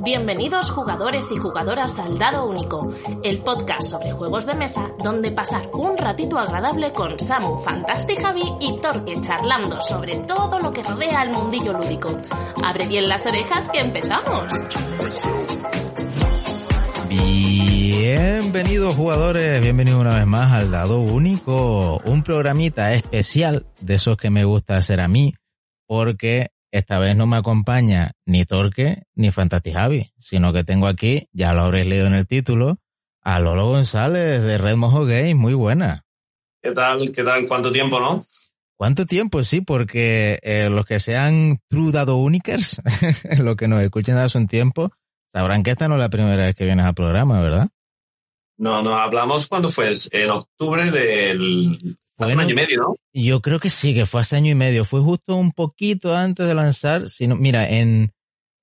Bienvenidos jugadores y jugadoras al Dado Único, el podcast sobre juegos de mesa donde pasar un ratito agradable con Samu, Fantastic Javi y Torque charlando sobre todo lo que rodea al mundillo lúdico. Abre bien las orejas que empezamos. Bienvenidos jugadores, bienvenidos una vez más al Dado Único, un programita especial de esos que me gusta hacer a mí, porque esta vez no me acompaña ni Torque ni Fantastic Javi, sino que tengo aquí, ya lo habréis leído en el título, a Lolo González de Red Mojo Games. Muy buena. ¿Qué tal? ¿Qué tal? ¿Cuánto tiempo, no? ¿Cuánto tiempo? Sí, porque eh, los que sean True Dado Unicers, los que nos escuchen hace un tiempo, sabrán que esta no es la primera vez que vienes al programa, ¿verdad? No, no, hablamos cuando fue, en octubre del Hace un año y medio, ¿no? Yo creo que sí, que fue hace año y medio. Fue justo un poquito antes de lanzar. Sino, mira, en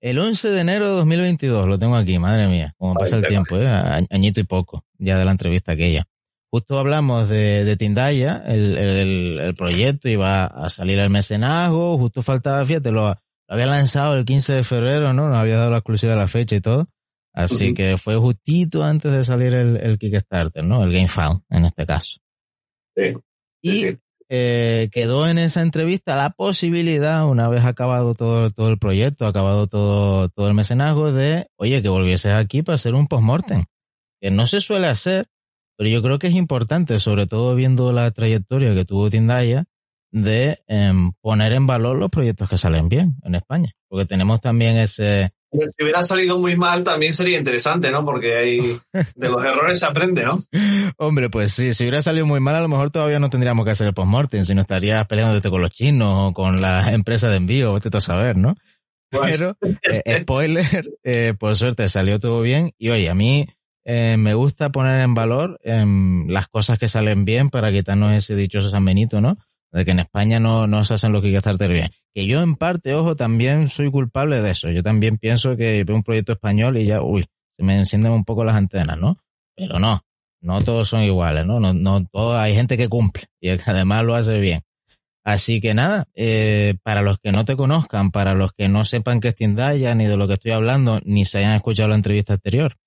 el 11 de enero de 2022, lo tengo aquí, madre mía, como pasa el tiempo, ¿eh? añito y poco, ya de la entrevista aquella. Justo hablamos de, de Tindaya, el, el, el, proyecto iba a salir al mecenazgo, justo faltaba, fíjate, lo, lo, había lanzado el 15 de febrero, ¿no? Nos había dado la exclusiva de la fecha y todo. Así que fue justito antes de salir el, el Kickstarter, ¿no? El GameFound, en este caso. Sí. Y eh, quedó en esa entrevista la posibilidad, una vez acabado todo, todo el proyecto, acabado todo, todo el mecenazgo, de, oye, que volvieses aquí para hacer un postmortem. Que no se suele hacer, pero yo creo que es importante, sobre todo viendo la trayectoria que tuvo Tindaya, de em, poner en valor los proyectos que salen bien en España. Porque tenemos también ese, si hubiera salido muy mal también sería interesante, ¿no? Porque hay, de los errores se aprende, ¿no? Hombre, pues sí, si hubiera salido muy mal a lo mejor todavía no tendríamos que hacer el postmortem, sino estarías peleándote con los chinos o con la empresa de envío, vete a saber, ¿no? Pero, eh, spoiler, eh, por suerte salió todo bien y oye, a mí eh, me gusta poner en valor em, las cosas que salen bien para quitarnos ese dichoso San Benito, ¿no? De que en España no, no se hacen lo que Kickstarter bien. Que yo en parte, ojo, también soy culpable de eso. Yo también pienso que veo un proyecto español y ya, uy, se me encienden un poco las antenas, ¿no? Pero no, no todos son iguales, ¿no? No, no todo, hay gente que cumple y que además lo hace bien. Así que nada, eh, para los que no te conozcan, para los que no sepan qué es Tindaya, ni de lo que estoy hablando, ni se hayan escuchado la entrevista anterior,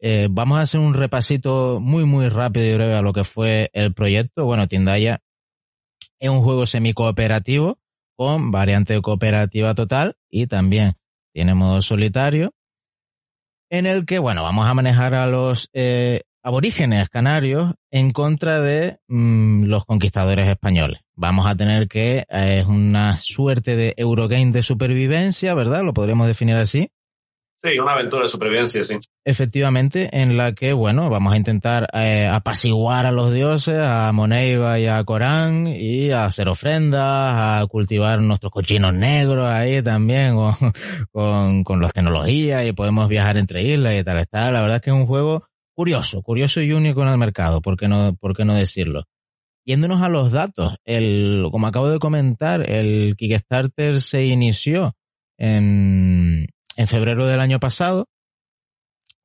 eh, vamos a hacer un repasito muy, muy rápido y breve a lo que fue el proyecto. Bueno, Tindaya es un juego semi-cooperativo con variante cooperativa total y también tiene modo solitario en el que, bueno, vamos a manejar a los eh, aborígenes canarios en contra de mm, los conquistadores españoles. Vamos a tener que, eh, es una suerte de Eurogame de supervivencia, ¿verdad? Lo podríamos definir así. Sí, una aventura de supervivencia, sí. Efectivamente, en la que, bueno, vamos a intentar eh, apaciguar a los dioses, a Moneiva y a Corán, y a hacer ofrendas, a cultivar nuestros cochinos negros ahí también, con, con, las tecnologías, y podemos viajar entre islas y tal, está. La verdad es que es un juego curioso, curioso y único en el mercado, ¿por qué no, por qué no decirlo? Yéndonos a los datos, el, como acabo de comentar, el Kickstarter se inició en, en febrero del año pasado.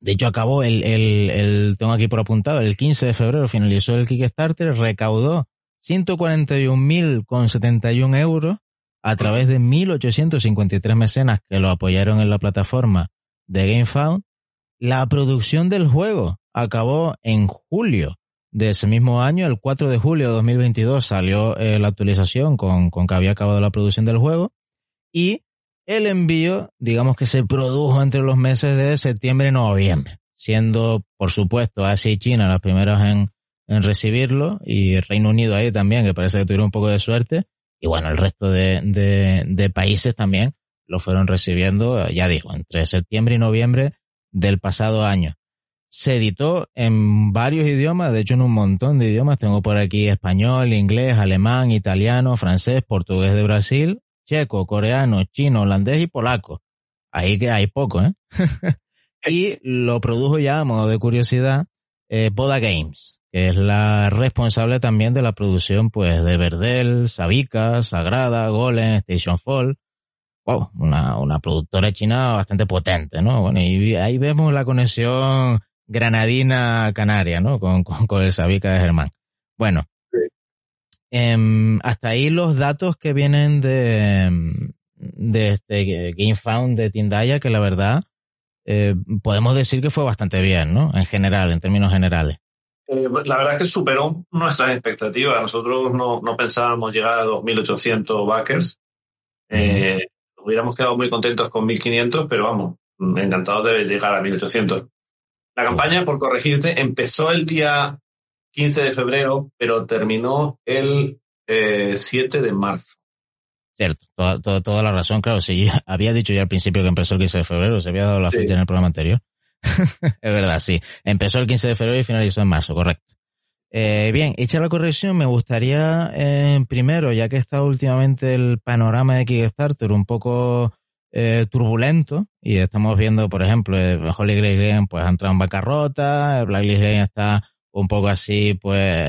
De hecho, acabó el, el, el, tengo aquí por apuntado, el 15 de febrero finalizó el Kickstarter, recaudó 141.071 euros a través de 1.853 mecenas que lo apoyaron en la plataforma de GameFound. La producción del juego acabó en julio de ese mismo año, el 4 de julio de 2022 salió eh, la actualización con, con que había acabado la producción del juego y el envío, digamos que se produjo entre los meses de septiembre y noviembre, siendo, por supuesto, Asia y China las primeras en, recibirlo y Reino Unido ahí también, que parece que tuvieron un poco de suerte. Y bueno, el resto de, de, de países también lo fueron recibiendo, ya digo, entre septiembre y noviembre del pasado año. Se editó en varios idiomas, de hecho en un montón de idiomas. Tengo por aquí español, inglés, alemán, italiano, francés, portugués de Brasil, checo, coreano, chino, holandés y polaco. Ahí que hay poco, ¿eh? y lo produjo ya, a modo de curiosidad, eh, Poda Games, que es la responsable también de la producción, pues, de Verdel, Sabica, Sagrada, Golem, Station Fall. Wow, una, una productora china bastante potente, ¿no? Bueno, y ahí vemos la conexión granadina-canaria, ¿no? Con, con, con el Sabica de Germán. Bueno, Eh, hasta ahí los datos que vienen de, de este GameFound de Tindaya que la verdad eh, podemos decir que fue bastante bien, ¿no? En general, en términos generales. Eh, la verdad es que superó nuestras expectativas. Nosotros no, no pensábamos llegar a los 1.800 backers. Eh, hubiéramos quedado muy contentos con 1.500, pero vamos, encantados de llegar a 1.800. La campaña, por corregirte, empezó el día 15 de febrero, pero terminó el 7 de marzo. Cierto, toda, toda, la razón, claro. Si había dicho ya al principio que empezó el 15 de febrero, se había dado la fecha en el programa anterior. es verdad, sí. Empezó el 15 de febrero y finalizó en marzo, correcto. Eh, bien, hecha la corrección, me gustaría eh, primero, ya que está últimamente el panorama de Kickstarter un poco eh, turbulento y estamos viendo, por ejemplo, Holy Grail Game pues ha entrado en bancarrota, Blacklist Game está un poco así, pues,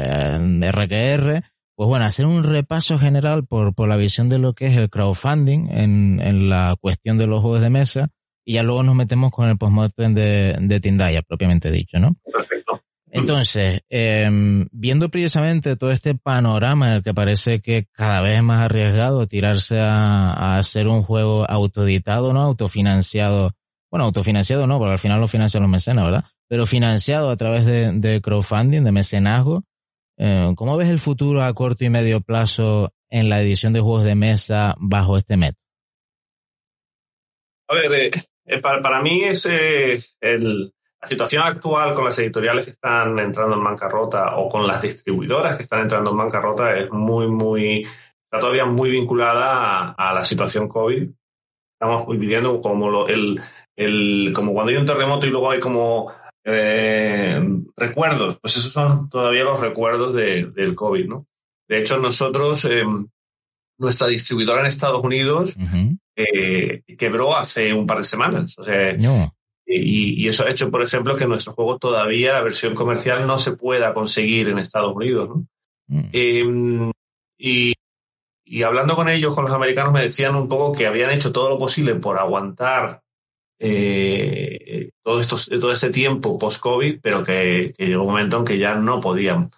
RQR pues bueno, hacer un repaso general por, por la visión de lo que es el crowdfunding en, en la cuestión de los juegos de mesa y ya luego nos metemos con el postmortem de, de Tindaya, propiamente dicho, ¿no? Perfecto. Entonces, eh, viendo precisamente todo este panorama en el que parece que cada vez es más arriesgado tirarse a, a hacer un juego autoeditado, ¿no? Autofinanciado. Bueno, autofinanciado no, porque al final lo financian los mecenas, ¿verdad? Pero financiado a través de, crowdfunding, de mecenazgo. Eh, ¿Cómo ves el futuro a corto y medio plazo en la edición de juegos de mesa bajo este método? A ver, eh, eh, para, para, mí es la situación actual con las editoriales que están entrando en bancarrota o con las distribuidoras que están entrando en bancarrota es muy, muy, está todavía muy vinculada a, la situación COVID. Estamos viviendo como lo, el, como cuando hay un terremoto y luego hay como eh, recuerdos, pues esos son todavía los recuerdos de, del COVID, ¿no? De hecho, nosotros, eh, nuestra distribuidora en Estados Unidos uh -huh. eh, quebró hace un par de semanas. O sea, no. y, y, eso ha hecho, por ejemplo, que nuestro juego todavía, la versión comercial, no se pueda conseguir en Estados Unidos, ¿no? Uh -huh. y, y hablando con ellos, con los americanos, me decían un poco que habían hecho todo lo posible por aguantar eh, todo, esto, todo ese tiempo post-COVID, pero que, que, llegó un momento en que ya no podían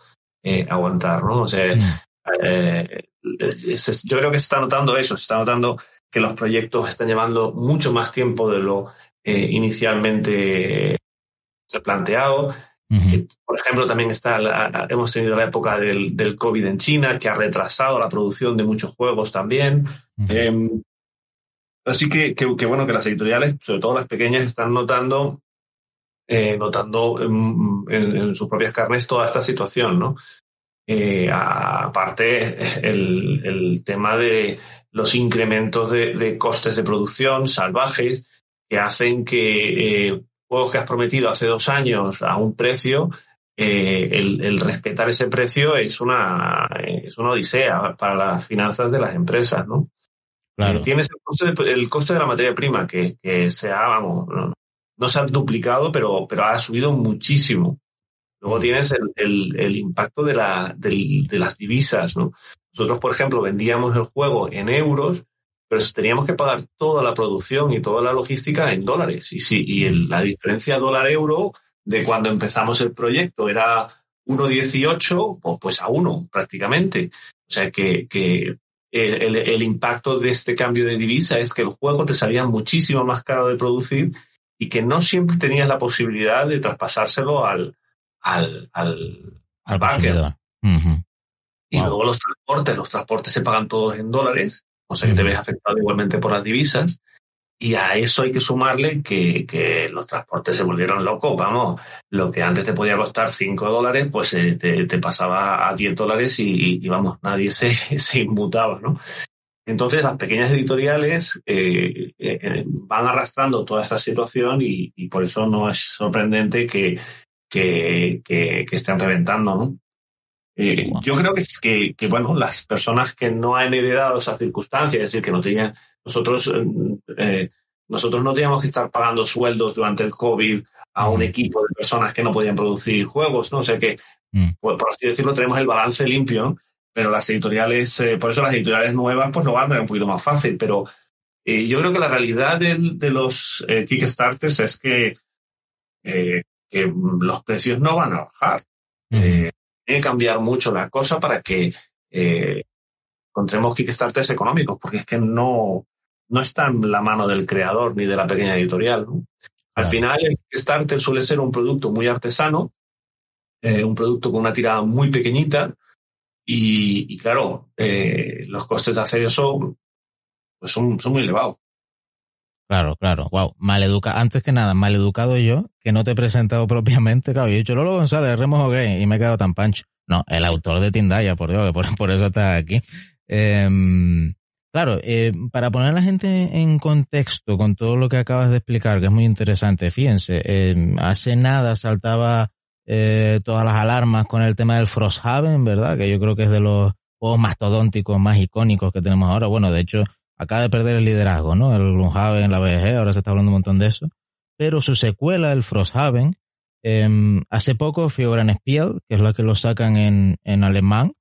eh, aguantar, ¿no? O sea, mm. eh, yo creo que se está notando eso, se está notando que los proyectos están llevando mucho más tiempo de lo eh, inicialmente planteado. Uh -huh. Por ejemplo, también está la, hemos tenido la época del, del, COVID en China, que ha retrasado la producción de muchos juegos también. Uh -huh. Así que, que, bueno, que las editoriales, sobre todo las pequeñas, están notando, eh, notando en, en, en, sus propias carnes toda esta situación, ¿no? Eh, aparte, el, tema de los incrementos de, costes de producción salvajes que hacen que eh, juegos que has prometido hace dos años a un precio, el, respetar ese precio es una, es una odisea para las finanzas de las empresas, ¿no? Claro. Tienes el coste, de, el coste, de, la materia prima que, que se ha, vamos, no, no, se ha duplicado, pero, pero ha subido muchísimo. Luego tienes el, el, el impacto de, la, de, de, las divisas, ¿no? Nosotros, por ejemplo, vendíamos el juego en euros, pero teníamos que pagar toda la producción y toda la logística en dólares. Y sí, y el, la diferencia dólar-euro de cuando empezamos el proyecto era 1,18, pues, pues a 1 prácticamente. O sea que, que el, el, el, impacto de este cambio de divisa es que el juego te salía muchísimo más caro de producir y que no siempre tenías la posibilidad de traspasárselo al, al, al, al. Uh -huh. Y wow. luego los transportes, los transportes se pagan todos en dólares, o sea que uh -huh. te ves afectado igualmente por las divisas. Y a eso hay que sumarle que, que, los transportes se volvieron locos. Vamos, lo que antes te podía costar 5 dólares, pues eh, te, te, pasaba a 10 dólares y, y, vamos, nadie se, se inmutaba, ¿no? Entonces, las pequeñas editoriales eh, eh, van arrastrando toda esta situación y, y, por eso no es sorprendente que, que, que, que estén reventando, ¿no? Yo creo que, que, que, bueno, las personas que no han heredado esa circunstancia, es decir, que no tenían nosotros, eh, nosotros no teníamos que estar pagando sueldos durante el COVID a un equipo de personas que no podían producir juegos, ¿no? O sea que, mm. por, por, así decirlo, tenemos el balance limpio, pero las editoriales, eh, por eso las editoriales nuevas, pues lo van a tener un poquito más fácil, pero eh, yo creo que la realidad de, de los eh, Kickstarters es que, eh, que, los precios no van a bajar. Mm. tiene que cambiar mucho la cosa para que encontremos Kickstarters económicos, porque es que no, no está en la mano del creador ni de la pequeña editorial. Al final, el Kickstarter suele ser un producto muy artesano, eh, un producto con una tirada muy pequeñita y, claro, eh, los costes de hacer eso pues son, son muy elevados. Claro, claro. Wow. Maleduca. Antes que nada, maleducado yo, que no te he presentado propiamente. Claro, yo he dicho Lolo González, Remo Gay, y me he quedado tan pancho. No, el autor de Tindaya, por Dios, que por, eso está aquí. Em, claro, eh, para poner a la gente en contexto con todo lo que acabas de explicar, que es muy interesante, fíjense, em, hace nada saltaba eh, todas las alarmas con el tema del Frosthaven, ¿verdad? Que yo creo que es de los juegos mastodónticos más icónicos que tenemos ahora. Bueno, de hecho, acaba de perder el liderazgo, ¿no? El Gloomhaven, la BG, ahora se está hablando un montón de eso. Pero su secuela, el Frosthaven, eh, hace poco Fioran Spiel, que es la que lo sacan en, en alemán,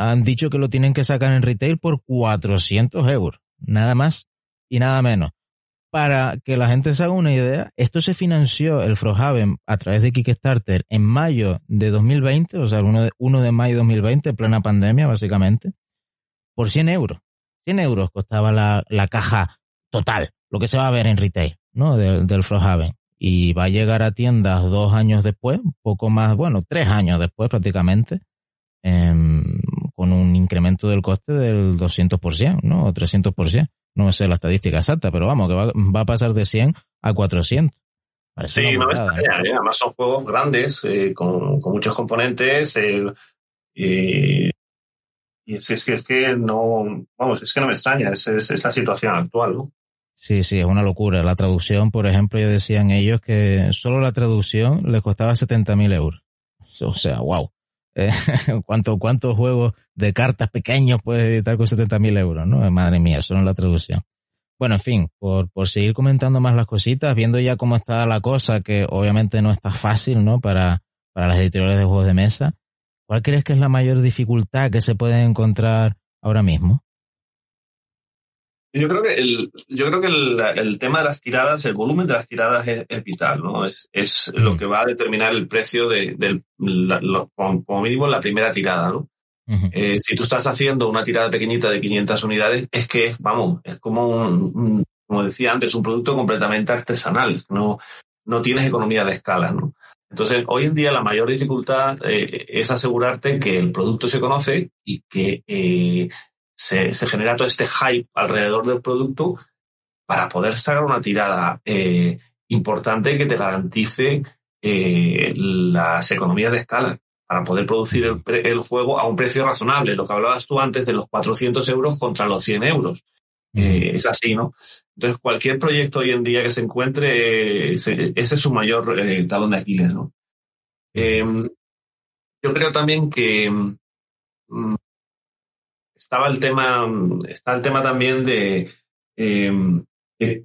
han dicho que lo tienen que sacar en retail por 400 euros, nada más y nada menos. Para que la gente se haga una idea, esto se financió el Frosthaven a través de Kickstarter en mayo de 2020, o sea, el 1 de, 1 de mayo de 2020, plena pandemia, básicamente, por 100 euros. 100 euros costaba la, la caja total, lo que se va a ver en retail, ¿no? Del, del Frosthaven. Y va a llegar a tiendas dos años después, poco más, bueno, tres años después prácticamente, con un incremento del coste del 200%, ¿no? O 300%. No sé la estadística exacta, pero vamos, que va, va a pasar de 100 a 400. sí, no me extraña, ¿eh? además son juegos grandes, eh, con, con, muchos componentes, eh, y es, es, que, es que no, vamos, es que no me extraña, es, es, la situación actual, ¿no? Sí, sí, es una locura. La traducción, por ejemplo, ya decían ellos que solo la traducción les costaba 70.000 euros. O sea, wow. Eh, ¿cuánto, ¿Cuántos juegos de cartas pequeños puedes editar con 70.000 euros? ¿no? Madre mía, solo la traducción. Bueno, en fin, por, por seguir comentando más las cositas, viendo ya cómo está la cosa, que obviamente no está fácil, ¿no? Para, para las editoriales de juegos de mesa. ¿Cuál crees que es la mayor dificultad que se puede encontrar ahora mismo? Yo creo que el, yo creo que el, el tema de las tiradas, el volumen de las tiradas es, es vital, ¿no? Es, es mm. lo que va a determinar el precio de, del, la, lo, como mínimo la primera tirada, ¿no? Uh -huh. eh, si tú estás haciendo una tirada pequeñita de 500 unidades, es que, vamos, es como un, un, como decía antes, un producto completamente artesanal. No, no tienes economía de escala, ¿no? Entonces, hoy en día la mayor dificultad eh, es asegurarte que el producto se conoce y que eh, se, se, genera todo este hype alrededor del producto para poder sacar una tirada eh, importante que te garantice eh, las economías de escala para poder producir el, el, juego a un precio razonable. Lo que hablabas tú antes de los 400 euros contra los 100 euros. Eh, es así, ¿no? Entonces, cualquier proyecto hoy en día que se encuentre, ese es su mayor talón de Aquiles, ¿no? Em, yo creo también que mm, estaba el tema, está el tema también de, em, de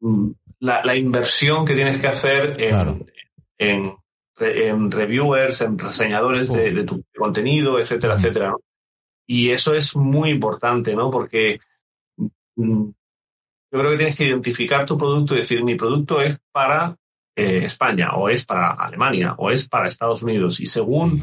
mm, la, la, inversión que tienes que hacer en, claro. en, en, reviewers, en reseñadores de, de, tu contenido, etcétera, etcétera, ¿no? Y eso es muy importante, ¿no? Porque yo creo que tienes que identificar tu producto y decir, mi producto es para eh, España, o es para Alemania, o es para Estados Unidos. Y según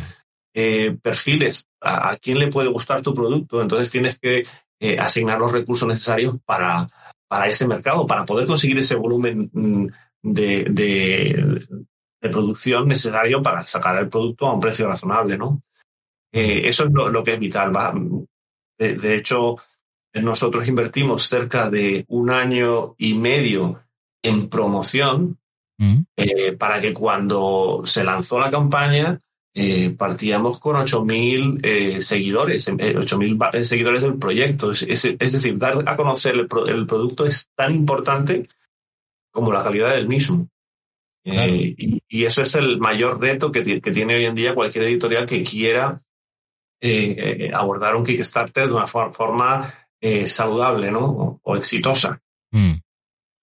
eh, perfiles a, a, quién le puede gustar tu producto, entonces tienes que eh, asignar los recursos necesarios para, para ese mercado, para poder conseguir ese volumen mm, de, de, de producción necesario para sacar el producto a un precio razonable, ¿no? Eh, eso es lo, lo, que es vital. ¿va? De, de hecho, nosotros invertimos cerca de un año y medio en promoción mm. eh, para que cuando se lanzó la campaña eh, partíamos con 8.000 eh, seguidores, 8.000 eh, seguidores del proyecto. Es, es, es, decir, dar a conocer el, pro, el, producto es tan importante como la calidad del mismo. Claro. Y, y, eso es el mayor reto que, que, tiene hoy en día cualquier editorial que quiera abordar un Kickstarter de una forma eh, saludable, ¿no? O, o exitosa. Mm.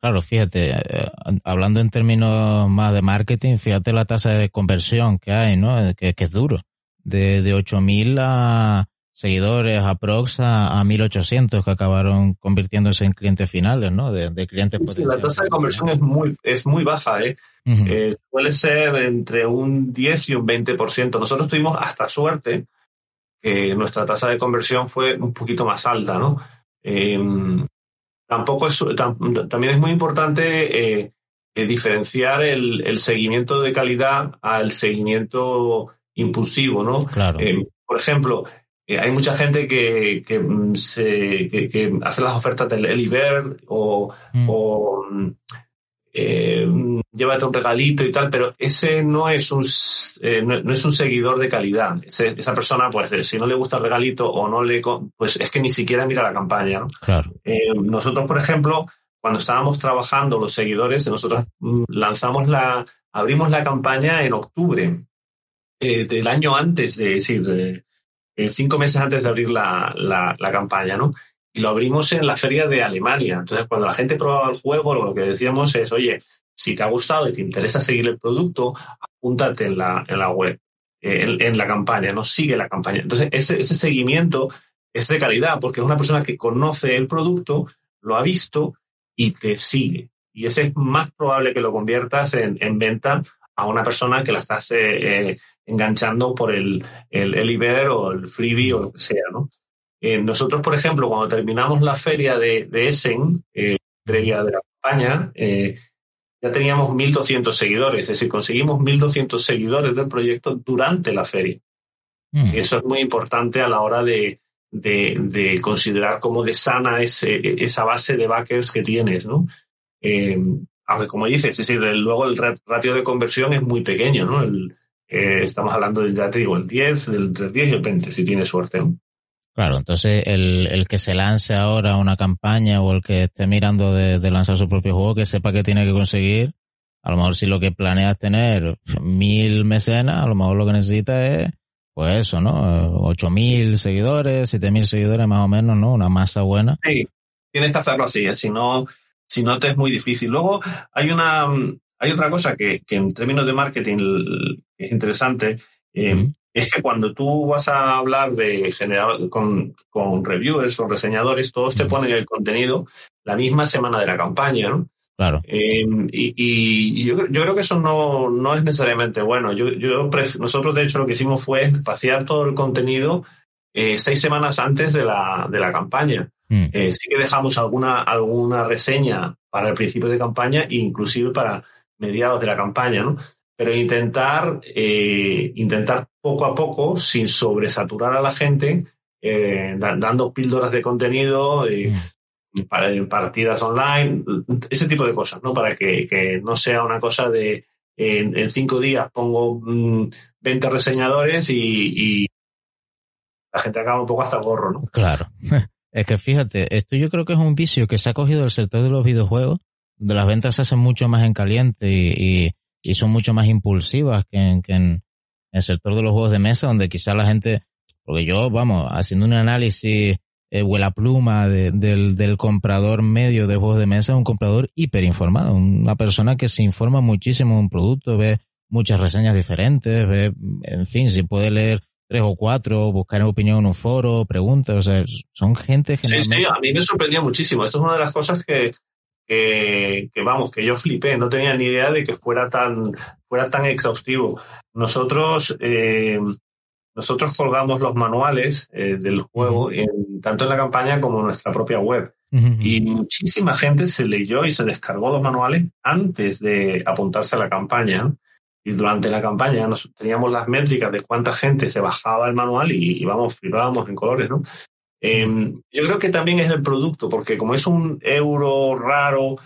Claro, fíjate, eh, hablando en términos más de marketing, fíjate la tasa de conversión que hay, ¿no? Que, que es duro. De, de 8.000 a seguidores aprox a, a 1.800 que acabaron convirtiéndose en clientes finales, ¿no? De, de clientes sí, La tasa de conversión es muy, es muy baja, ¿eh? Uh -huh. eh suele ser entre un 10 y un 20%. Nosotros tuvimos hasta suerte que nuestra tasa de conversión fue un poquito más alta, ¿no? Eh, tampoco es, también es muy importante eh, eh, diferenciar el, seguimiento de calidad al seguimiento impulsivo, ¿no? Claro. Eh, por ejemplo, hay mucha gente que, que, mm, se, que, hace las ofertas del Elibert o, mm. o eh, llévate un regalito y tal, pero ese no es un, eh, no, es un seguidor de calidad. esa persona, pues, eh, si no le gusta el regalito o no le, pues es que ni siquiera mira la campaña. Claro. Eh, nosotros, por ejemplo, cuando estábamos trabajando los seguidores, nosotros mm, lanzamos la, abrimos la campaña en octubre del año antes, de, es decir, cinco meses antes de abrir la, la, la campaña, ¿no? Y lo abrimos en la feria de Alemania. Entonces, cuando la gente probaba el juego, lo que decíamos es, oye, si te ha gustado y te interesa seguir el producto, apúntate en la, en la web, en, la campaña, no sigue la campaña. Entonces, ese, ese seguimiento es de calidad, porque es una persona que conoce el producto, lo ha visto y te sigue. Y ese es más probable que lo conviertas en, en venta a una persona que la estás eh, eh, enganchando por el, el, el Iber o el freebie o lo que sea, ¿no? Eh, nosotros, por ejemplo, cuando terminamos la feria de, Essen, eh, de la España, eh, ya teníamos 1.200 seguidores, es decir, conseguimos 1.200 seguidores del proyecto durante la feria. Mm. Y eso es muy importante a la hora de, considerar cómo de sana es esa base de backers que tienes, ¿no? Eh, aunque como dices, es decir, luego el ratio de conversión es muy pequeño, ¿no? estamos hablando del, ya te digo, el 10, del 10 y el 20, si tienes suerte. ¿no? Claro, entonces el, el que se lance ahora una campaña o el que esté mirando de, lanzar su propio juego, que sepa que tiene que conseguir, a lo mejor si lo que planea es tener mil mecenas, a lo mejor lo que necesita es, pues eso, ¿no? Ocho mil seguidores, siete mil seguidores más o menos, ¿no? Una masa buena. Sí, tienes que hacerlo así, ¿eh? si no, si no te es muy difícil. Luego hay una, hay otra cosa que, que en términos de marketing es interesante. Eh, es que cuando tú vas a hablar de generar con, con reviewers o reseñadores, todos te ponen el contenido la misma semana de la campaña, ¿no? Claro. Eh, y, y yo, yo, creo que eso no, no es necesariamente bueno. Yo, yo, nosotros, de hecho, lo que hicimos fue espaciar todo el contenido eh, seis semanas antes de la, de la campaña. Mm. Eh, sí que dejamos alguna, alguna reseña para el principio de campaña e inclusive para mediados de la campaña, ¿no? Pero intentar, eh, intentar poco a poco, sin sobresaturar a la gente, eh, dando píldoras de contenido, eh, mm. partidas online, ese tipo de cosas, ¿no? Para que, no sea una cosa de en, cinco días pongo 20 mm, reseñadores y, la gente acaba un poco hasta gorro, ¿no? Claro. Es que fíjate, esto yo creo que es un vicio que se ha cogido el sector de los videojuegos, donde las ventas se hacen mucho más en caliente y y son mucho más impulsivas que en, que en, el sector de los juegos de mesa, donde quizá la gente, porque yo, vamos, haciendo un análisis eh, huela pluma del, del comprador medio de juegos de mesa, es un comprador hiperinformado, una persona que se informa muchísimo de un producto, ve muchas reseñas diferentes, ve, en fin, si puede leer tres o cuatro, buscar opinión en un foro, preguntas, o sea, son gente generalmente... Sí, sí, a mí me sorprendió muchísimo. Esto es una de las cosas que, que, vamos, que yo flipé, no tenía ni idea de que fuera tan, fuera tan exhaustivo. Nosotros, eh, nosotros colgamos los manuales eh, del juego en, tanto en la campaña como en nuestra propia web. Y muchísima gente se leyó y se descargó los manuales antes de apuntarse a la campaña. Y durante la campaña nos, teníamos las métricas de cuánta gente se bajaba el manual y, íbamos, flipábamos en colores, ¿no? Em, yo creo que también es el producto, porque como es un euro raro,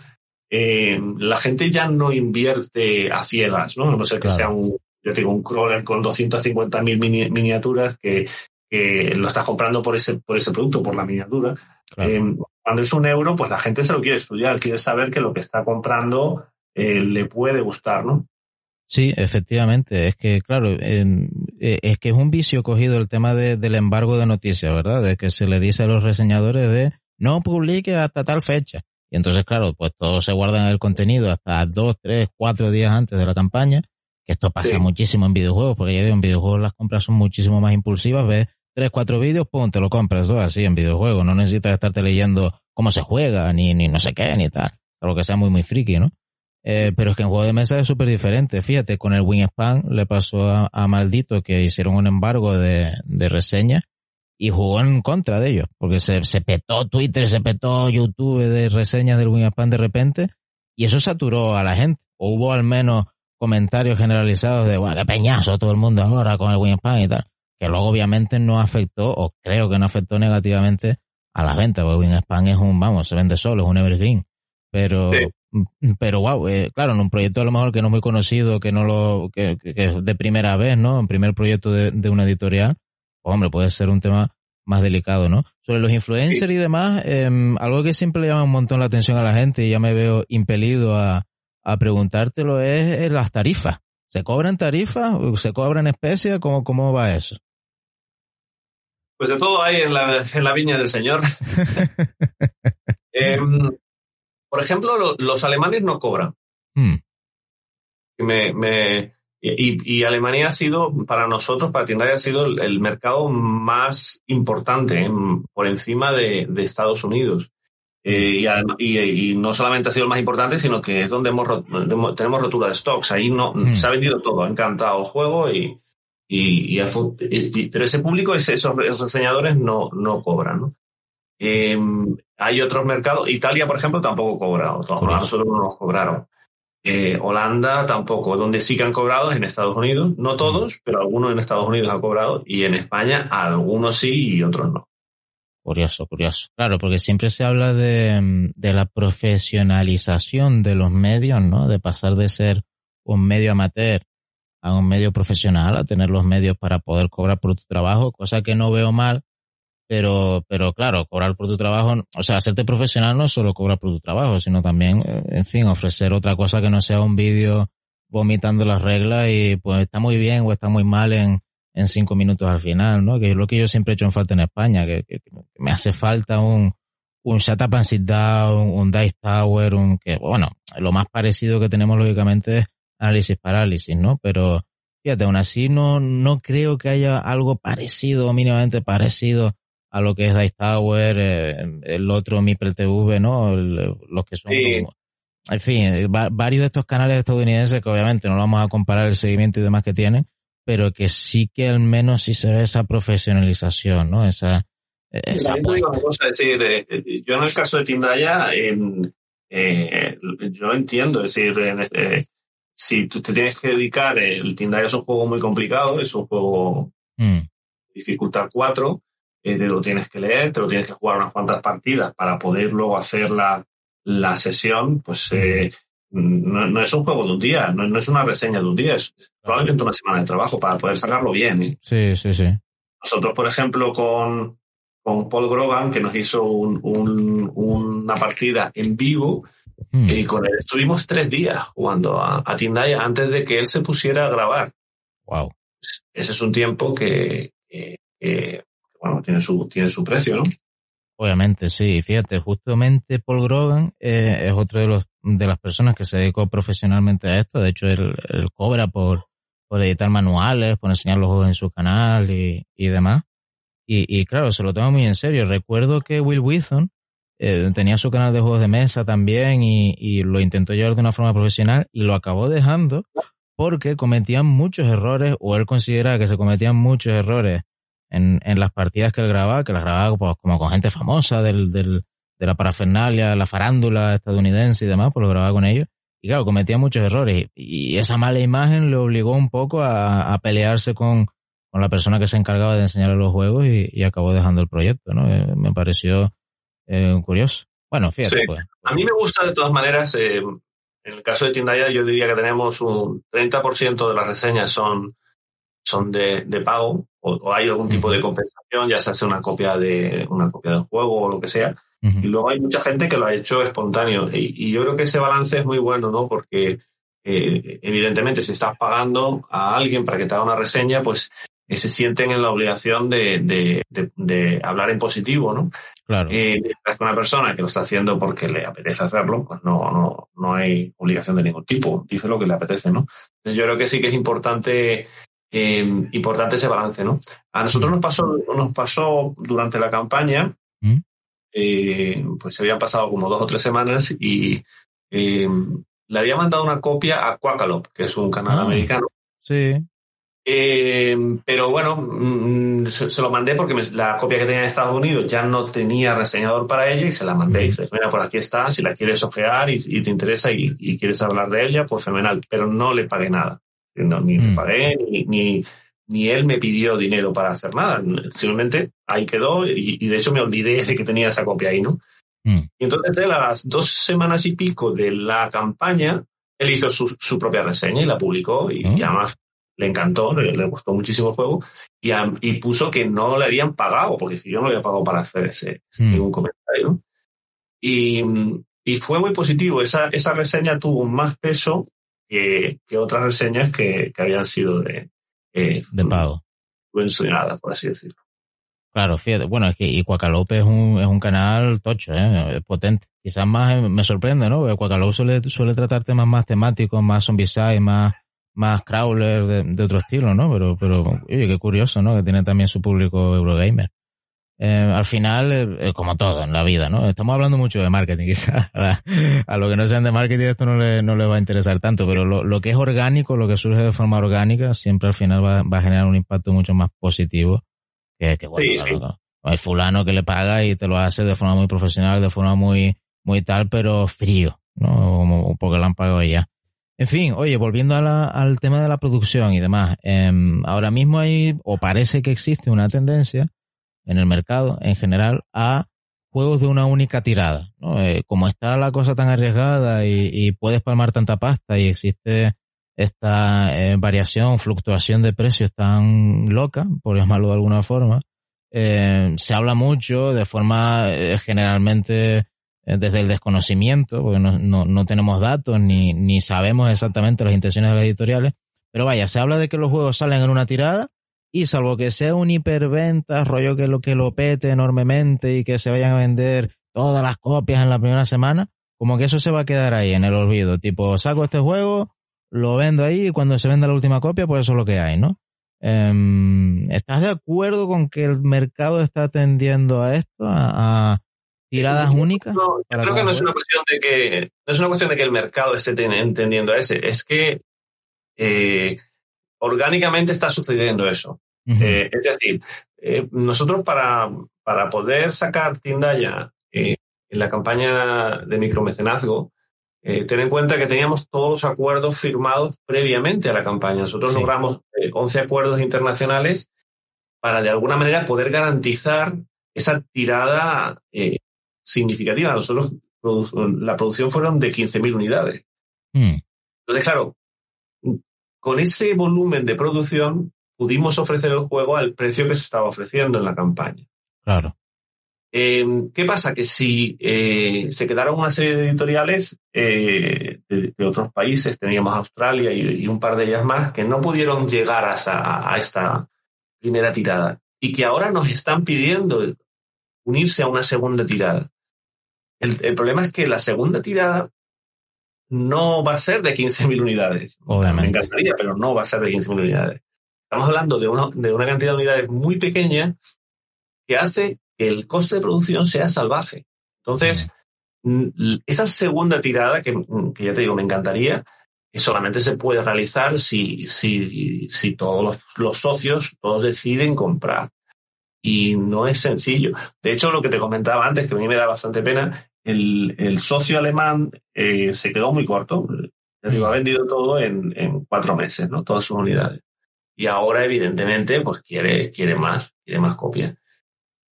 em, la gente ya no invierte a ciegas, ¿no? A no ser que sea un, yo tengo un crawler con 250.000 miniaturas que, lo estás comprando por ese, por ese producto, por la miniatura. Em, cuando es un euro, pues la gente se lo quiere estudiar, quiere saber que lo que está comprando eh, le puede gustar, ¿no? Sí, efectivamente. Es que, claro, eh, es que es un vicio cogido el tema del embargo de noticias, ¿verdad? De que se le dice a los reseñadores de no publique hasta tal fecha. Y entonces, claro, pues todos se guardan el contenido hasta dos, tres, cuatro días antes de la campaña. Que esto pasa muchísimo en videojuegos, porque ya digo, en videojuegos las compras son muchísimo más impulsivas. Ves tres, cuatro vídeos, pum, te lo compras todo así en videojuegos. No necesitas estarte leyendo cómo se juega, ni, ni no sé qué, ni tal. Algo que sea muy, muy friki, ¿no? Eh, pero es que en juego de mesa es súper diferente. Fíjate, con el Wingspan le pasó a, Maldito que hicieron un embargo de, de reseña y jugó en contra de ellos, porque se, petó Twitter, se petó YouTube de reseñas del Wingspan de repente, y eso saturó a la gente. O hubo al menos comentarios generalizados de, bueno, qué peñazo todo el mundo ahora con el Wingspan y tal, que luego obviamente no afectó, o creo que no afectó negativamente a las ventas, porque Wingspan es un, vamos, se vende solo, es un evergreen. Pero, pero wow, eh, claro, en un proyecto a lo mejor que no es muy conocido, que no lo, que, que, es de primera vez, ¿no? En primer proyecto de, de una editorial, hombre, puede ser un tema más delicado, ¿no? Sobre los influencers y demás, eh, algo que siempre le llama un montón la atención a la gente y ya me veo impelido a, a preguntártelo es, las tarifas. ¿Se cobran tarifas? ¿Se cobran especias? ¿Cómo, ¿Cómo va eso? Pues de todo hay en la, en la viña del Señor. eh, por ejemplo, lo, los alemanes no cobran. Hmm. Me, me, y, y, Alemania ha sido, para nosotros, para Tienda, ha sido el, el mercado más importante ¿eh? por encima de, de Estados Unidos. Eh, y, y, y, no solamente ha sido el más importante, sino que es donde hemos, tenemos rotura de stocks. Ahí no mm. se ha vendido todo, ha encantado el juego y, y, y pero ese público, esos reseñadores no, no cobran. ¿no? Eh, hay otros mercados. Italia, por ejemplo, tampoco cobra. A nosotros no nos cobraron. Eh, Holanda tampoco. Donde sí que han cobrado es en Estados Unidos. No todos, pero algunos en Estados Unidos han cobrado. Y en España algunos sí y otros no. Curioso, curioso. Claro, porque siempre se habla de, de la profesionalización de los medios, ¿no? De pasar de ser un medio amateur a un medio profesional, a tener los medios para poder cobrar por tu trabajo, cosa que no veo mal, pero, pero claro, cobrar por tu trabajo, o sea, hacerte profesional no solo cobrar por tu trabajo, sino también, eh, en fin, ofrecer otra cosa que no sea un vídeo vomitando las reglas y pues está muy bien o está muy mal en, en cinco minutos al final, ¿no? Que es lo que yo siempre he hecho en falta en España, que, que, me hace falta un, un Shut Up and Sit Down, un Dice Tower, un que, bueno, lo más parecido que tenemos lógicamente es análisis parálisis, ¿no? Pero fíjate, aún así no, no creo que haya algo parecido, mínimamente parecido a lo que es Dice Tower, eh, el otro Mipel TV, ¿no? los que son en fin, varios de estos canales estadounidenses que obviamente no vamos a comparar el seguimiento y demás que tienen, pero que sí que al menos sí se ve esa profesionalización, ¿no? Esa, esa cosa, decir, eh, eh, yo en el caso de Tindaya, en, eh, yo entiendo, es decir, eh, si tú te tienes que dedicar, el Tindaya es un juego muy complicado, es un juego mm. dificultad 4, eh, te lo tienes que leer, te lo tienes que jugar unas cuantas partidas para poder luego hacer la, la sesión, pues eh, no, no, es un juego de un día, no, no, es una reseña de un día, es probablemente una semana de trabajo para poder sacarlo bien. ¿eh? Sí, sí, sí. Nosotros, por ejemplo, con, con Paul Grogan, que nos hizo un, un, una partida en vivo, mm. y con él estuvimos tres días jugando a, a Tindaya antes de que él se pusiera a grabar. Wow. Ese es un tiempo que, que, que bueno, tiene su, tiene su precio, ¿no? Obviamente, sí. Fíjate, justamente Paul Grogan eh, es otro de los de las personas que se dedicó profesionalmente a esto. De hecho, él, cobra por, por editar manuales, por enseñar los juegos en su canal y, y demás. Y, y, claro, se lo toma muy en serio. Recuerdo que Will Wilson eh, tenía su canal de juegos de mesa también y, y lo intentó llevar de una forma profesional y lo acabó dejando porque cometían muchos errores o él considera que se cometían muchos errores en, en las partidas que él grababa, que las grababa pues, como con gente famosa del, del, de la parafernalia, la farándula estadounidense y demás, pues lo grababa con ellos. Y claro, cometía muchos errores. Y esa mala imagen le obligó un poco a, a pelearse con, con, la persona que se encargaba de enseñarle los juegos y, y acabó dejando el proyecto, ¿no? Eh, me pareció eh, curioso. Bueno, fíjate. Sí. Pues, A mí me gusta de todas maneras, eh, en el caso de Tindaya yo diría que tenemos un 30% de las reseñas son son de, de pago o, o, hay algún tipo de compensación, ya se hace una copia de una copia del juego o lo que sea. Uh -huh. Y luego hay mucha gente que lo ha hecho espontáneo. Y, y, yo creo que ese balance es muy bueno, ¿no? Porque eh, evidentemente si estás pagando a alguien para que te haga una reseña, pues eh, se sienten en la obligación de, de, de, de hablar en positivo, ¿no? Claro. Eh, una persona que lo está haciendo porque le apetece hacerlo, pues no, no, no hay obligación de ningún tipo. Dice lo que le apetece, ¿no? Entonces yo creo que sí que es importante eh, importante ese balance, ¿no? A nosotros nos pasó, nos pasó durante la campaña, ¿Mm? eh, pues se habían pasado como dos o tres semanas y eh, le había mandado una copia a Quackalop, que es un canal ah, americano. Sí. Eh, pero bueno, mm, se, lo mandé porque la copia que tenía en Estados Unidos ya no tenía reseñador para ella y se la mandé. Y dice, mira, por aquí está, si la quieres ojear y, te interesa y, quieres hablar de ella, pues fenomenal. Pero no le pagué nada. Ni le mm. pagué, ni, ni, él me pidió dinero para hacer nada. Simplemente ahí quedó y, de hecho me olvidé de que tenía esa copia ahí, ¿no? Mm. Y entonces él a las dos semanas y pico de la campaña, él hizo su, su propia reseña y la publicó y, y además le encantó, le, gustó muchísimo el juego y, y, puso que no le habían pagado, porque yo no le había pagado para hacer ese, hmm. ningún comentario. Y, y, fue muy positivo. Esa, esa reseña tuvo más peso que, que otras reseñas que, que habían sido de, eh, de pago. Subvencionadas, por así decirlo. Claro, fíjate. Bueno, es que y Cuacalope es un, es un canal tocho, ¿eh? potente. Quizás más me sorprende, ¿no? Cuacalope suele, suele tratar temas más temáticos, más zombicide, más más crawler de, otro estilo, ¿no? Pero, pero, oye, qué curioso, ¿no? Que tiene también su público Eurogamer. Eh, al final, eh, como todo en la vida, ¿no? Estamos hablando mucho de marketing, quizás. A, lo que no sean de marketing esto no le, no le va a interesar tanto, pero lo, lo, que es orgánico, lo que surge de forma orgánica, siempre al final va, va a generar un impacto mucho más positivo que, que bueno, hay fulano que le paga y te lo hace de forma muy profesional, de forma muy, muy tal, pero frío, ¿no? porque lo han pagado ya. En fin, oye, volviendo al tema de la producción y demás, em, ahora mismo hay, o parece que existe una tendencia en el mercado en general a juegos de una única tirada. Eh, como está la cosa tan arriesgada y, puedes palmar tanta pasta y existe esta eh, variación, fluctuación de precios tan loca, por llamarlo de alguna forma, eh, se habla mucho de forma generalmente desde el desconocimiento, porque no, no, no tenemos datos ni, ni sabemos exactamente las intenciones de las editoriales. Pero vaya, se habla de que los juegos salen en una tirada y salvo que sea un hiperventa, rollo que lo que lo pete enormemente y que se vayan a vender todas las copias en la primera semana, como que eso se va a quedar ahí en el olvido. Tipo, saco este juego, lo vendo ahí y cuando se venda la última copia, pues eso es lo que hay, ¿no? Em, ¿Estás de acuerdo con que el mercado está tendiendo a esto? a, tiradas únicas. No, yo creo que no es una cuestión de que no es una cuestión de que el mercado esté entendiendo ese, es que eh, orgánicamente está sucediendo eso. Eh, es decir, eh, nosotros para, para poder sacar Tindaya en la campaña de micromecenazgo, ten en cuenta que teníamos todos los acuerdos firmados previamente a la campaña. Nosotros logramos 11 acuerdos internacionales para de alguna manera poder garantizar esa tirada significativa. Nosotros, la producción fueron de 15.000 unidades. Hmm. Entonces, claro, con ese volumen de producción pudimos ofrecer el juego al precio que se estaba ofreciendo en la campaña. Claro. Em, ¿Qué pasa? Que si eh, se quedaron una serie de editoriales eh, de, otros países, teníamos Australia y, un par de ellas más, que no pudieron llegar a, a esta primera tirada y que ahora nos están pidiendo unirse a una segunda tirada. El, problema es que la segunda tirada no va a ser de 15.000 unidades. Obviamente. Me encantaría, pero no va a ser de 15.000 unidades. Estamos hablando de una, de una cantidad de unidades muy pequeña que hace que el coste de producción sea salvaje. Entonces, esa segunda tirada, que, ya te digo, me encantaría, solamente se puede realizar si, si, si todos los, los, socios, todos deciden comprar. Y no es sencillo. De hecho, lo que te comentaba antes, que a mí me da bastante pena, el, socio alemán eh, se quedó muy corto. Mm. ha vendido todo en, cuatro meses, ¿no? Todas sus unidades. Y ahora, evidentemente, pues quiere, quiere más, quiere más copias.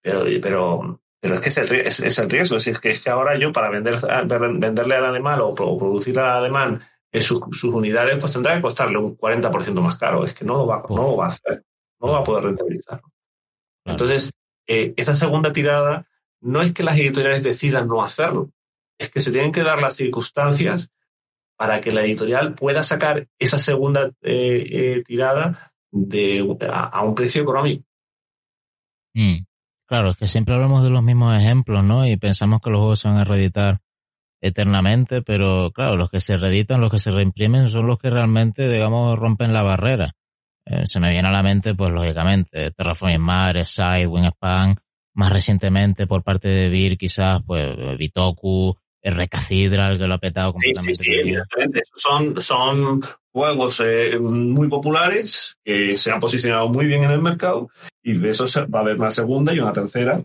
Pero, pero, pero es que es el, es, el riesgo. Es, que, es que ahora yo, para vender, venderle al alemán o, producir al alemán sus, sus, unidades, pues tendrá que costarle un 40% más caro. Es que no lo va, no lo va a hacer. No lo va a poder rentabilizar. Entonces, eh, esta segunda tirada no es que las editoriales decidan no hacerlo, es que se tienen que dar las circunstancias para que la editorial pueda sacar esa segunda eh, eh, tirada de, a, un precio económico. Mm. Claro, es que siempre hablamos de los mismos ejemplos, ¿no? Y pensamos que los juegos se van a reeditar eternamente, pero claro, los que se reeditan, los que se reimprimen son los que realmente, digamos, rompen la barrera. Eh, se me viene a la mente, pues lógicamente, Terraforming Mars, Side, Wingspan, más recientemente por parte de Vir quizás, pues Bitoku, el Recacidral que lo ha petado completamente. Sí, sí, evidentemente. Son, son juegos eh, muy populares que se han posicionado muy bien en el mercado y de eso va a haber una segunda y una tercera.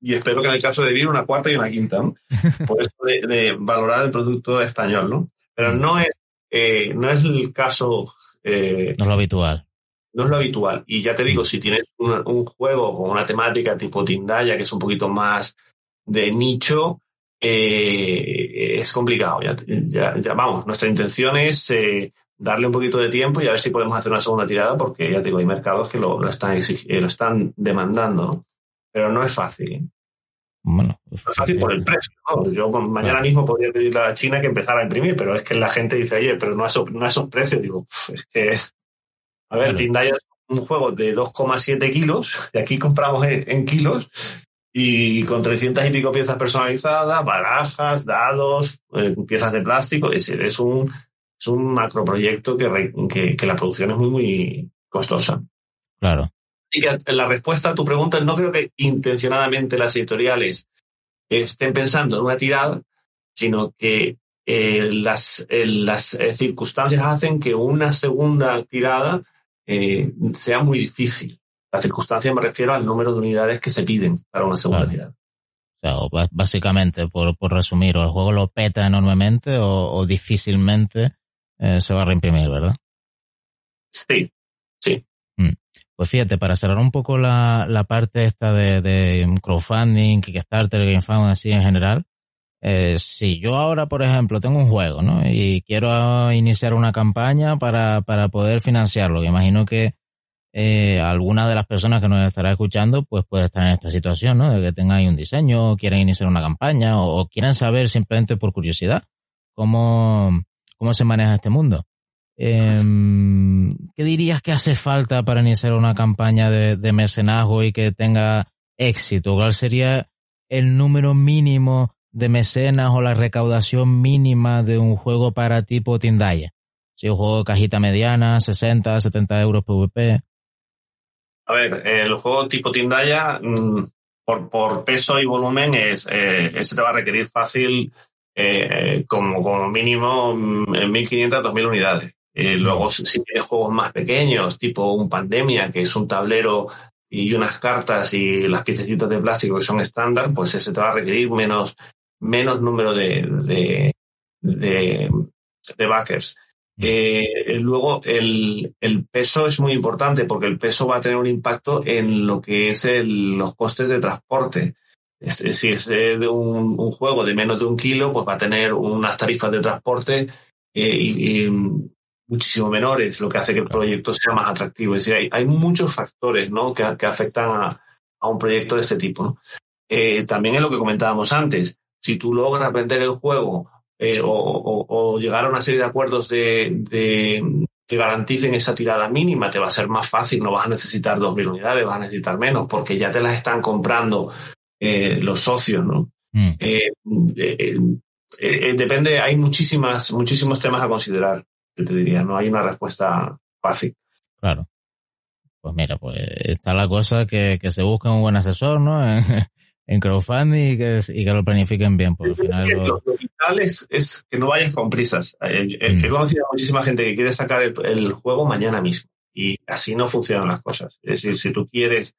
Y espero que en el caso de Vir una cuarta y una quinta, ¿no? Por eso de, valorar el producto español, ¿no? Pero no es, eh, no es el caso. Eh, no es lo habitual. No es lo habitual. Y ya te digo, si tienes un, juego con una temática tipo Tindaya, que es un poquito más de nicho, eh, es complicado. Ya, ya, vamos, nuestra intención es eh, darle un poquito de tiempo y a ver si podemos hacer una segunda tirada, porque ya te digo, hay mercados que lo, lo están, eh, lo están demandando, pero no es fácil. Bueno, es fácil por el precio. Yo mañana mismo podría pedirle a la China que empezara a imprimir, pero es que la gente dice, oye, pero no a esos, no esos precios. Digo, es que es. A ver, Tindaya es un juego de 2,7 kilos, y aquí compramos en kilos, y con 300 y pico piezas personalizadas, barajas, dados, eh, piezas de plástico. Es, es, un, es un macroproyecto que, que, que, la producción es muy, muy costosa. Claro. Y que la respuesta a tu pregunta, no creo que intencionadamente las editoriales estén pensando en una tirada, sino que eh, las, eh, las circunstancias hacen que una segunda tirada sea muy difícil. La circunstancia me refiero al número de unidades que se piden para una segunda tirada. O sea, básicamente, por, por, resumir, o el juego lo peta enormemente o, difícilmente eh, se va a reimprimir, ¿verdad? Sí, sí. Mm. Pues fíjate, para cerrar un poco la, la parte esta de, de crowdfunding, Kickstarter, GameFound, así en general, eh, si yo ahora, por ejemplo, tengo un juego, ¿no? Y quiero iniciar una campaña para, para poder financiarlo, que imagino que eh, alguna de las personas que nos estará escuchando pues puede estar en esta situación, ¿no? De que tengan un diseño, quieran iniciar una campaña o, quieran saber simplemente por curiosidad cómo, cómo se maneja este mundo. Eh, ¿Qué dirías que hace falta para iniciar una campaña de, de mecenazgo y que tenga éxito? ¿Cuál sería el número mínimo de mecenas o la recaudación mínima de un juego para tipo Tindaya? Si un juego de cajita mediana, 60, 70 euros PVP. A ver, el juego tipo Tindaya, mm, por, por peso y volumen, es, eh, ese te va a requerir fácil eh, como, como mínimo 1.500, mm, 2.000 unidades. Eh, luego, si, tienes juegos más pequeños, tipo un Pandemia, que es un tablero y unas cartas y las piececitas de plástico que son estándar, pues ese te va a requerir menos, menos número de, de, de backers. Eh, luego, el, el, peso es muy importante porque el peso va a tener un impacto en lo que es el, los costes de transporte. Si es de un, un, juego de menos de un kilo, pues va a tener unas tarifas de transporte eh, y, y, muchísimo menores, lo que hace que el proyecto sea más atractivo. Es decir, hay, hay muchos factores ¿no? que, que afectan a, a, un proyecto de este tipo. ¿no? Eh, también es lo que comentábamos antes. Si tú logras vender el juego eh, o, o, o, llegar a una serie de acuerdos de, de, que garanticen esa tirada mínima, te va a ser más fácil, no vas a necesitar 2.000 unidades, vas a necesitar menos, porque ya te las están comprando eh, los socios, ¿no? Mm. Eh, eh, depende, hay muchísimas, muchísimos temas a considerar, yo te diría, no hay una respuesta fácil. Claro. Pues mira, pues está la cosa que, que se busque un buen asesor, ¿no? en crowdfunding y que, y que lo planifiquen bien, porque al final... Lo, lo vital es, es, que no vayas con prisas. Eh, mm. He conocido a muchísima gente que quiere sacar el, el, juego mañana mismo y así no funcionan las cosas. Es decir, si tú quieres...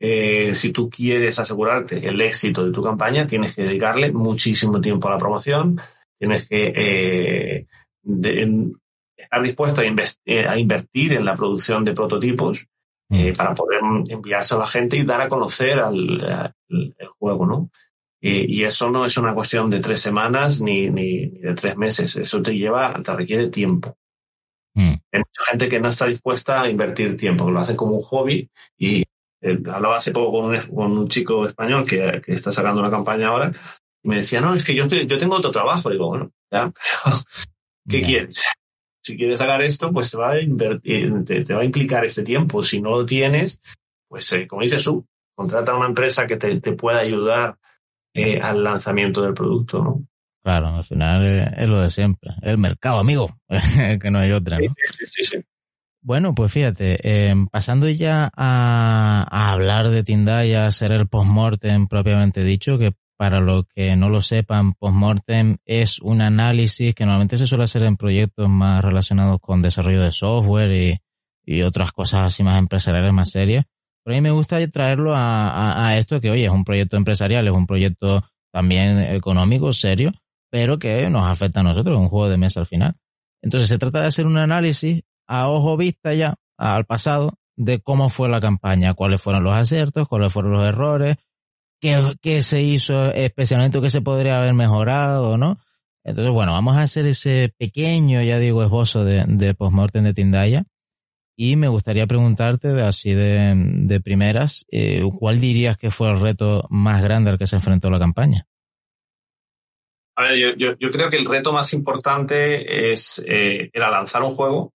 Eh, si tú quieres asegurarte el éxito de tu campaña, tienes que dedicarle muchísimo tiempo a la promoción, tienes que eh, de, estar dispuesto a, eh, a, invertir en la producción de prototipos eh, para poder enviarse a la gente y dar a conocer al, al el juego, ¿no? Y, y, eso no es una cuestión de tres semanas ni, ni, ni, de tres meses, eso te lleva, te requiere tiempo. Mm. Hay mucha gente que no está dispuesta a invertir tiempo, lo hace como un hobby y eh, hablaba hace poco con un, con un chico español que, que, está sacando una campaña ahora y me decía, no, es que yo, estoy, yo tengo otro trabajo. Digo, bueno, ya, ¿qué yeah. quieres? Si quieres sacar esto, pues te va a invertir, te, te, va a implicar este tiempo. Si no lo tienes, pues eh, como dices tú, contrata a una empresa que te, te pueda ayudar eh, al lanzamiento del producto, ¿no? Claro, al final es, es lo de siempre. El mercado, amigo, que no hay otra, ¿no? Sí, sí, sí. Bueno, pues fíjate, eh, pasando ya a, a, hablar de Tindaya, hacer el post-mortem propiamente dicho, que para los que no lo sepan, postmortem es un análisis que normalmente se suele hacer en proyectos más relacionados con desarrollo de software y, otras cosas así más empresariales, más serias. Pero a mí me gusta traerlo a, esto que, oye, es un proyecto empresarial, es un proyecto también económico, serio, pero que nos afecta a nosotros, un juego de mesa al final. Entonces se trata de hacer un análisis a ojo vista ya, al pasado, de cómo fue la campaña, cuáles fueron los aciertos, cuáles fueron los errores, qué, se hizo especialmente, qué se podría haber mejorado, ¿no? Entonces, bueno, vamos a hacer ese pequeño, ya digo, esbozo de, de postmortem de Tindaya. Y me gustaría preguntarte, de, así de, de primeras, eh, ¿cuál dirías que fue el reto más grande al que se enfrentó la campaña? A ver, yo, yo, creo que el reto más importante es, eh, era lanzar un juego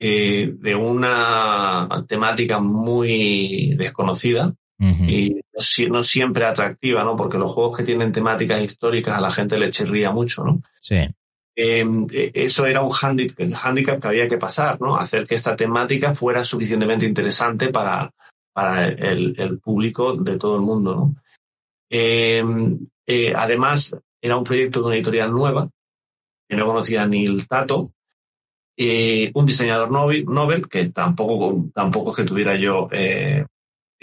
eh, de una temática muy desconocida y no, siempre atractiva, ¿no? Porque los juegos que tienen temáticas históricas a la gente le chirría mucho, ¿no? Sí. Em, e, eso era un handicap que había que pasar, ¿no? Hacer que esta temática fuera suficientemente interesante para, para el, el público de todo el mundo, ¿no? Em, eh, además, era un proyecto de una editorial nueva, que no conocía ni el Tato, eh, un diseñador Nobel, que tampoco, tampoco que tuviera yo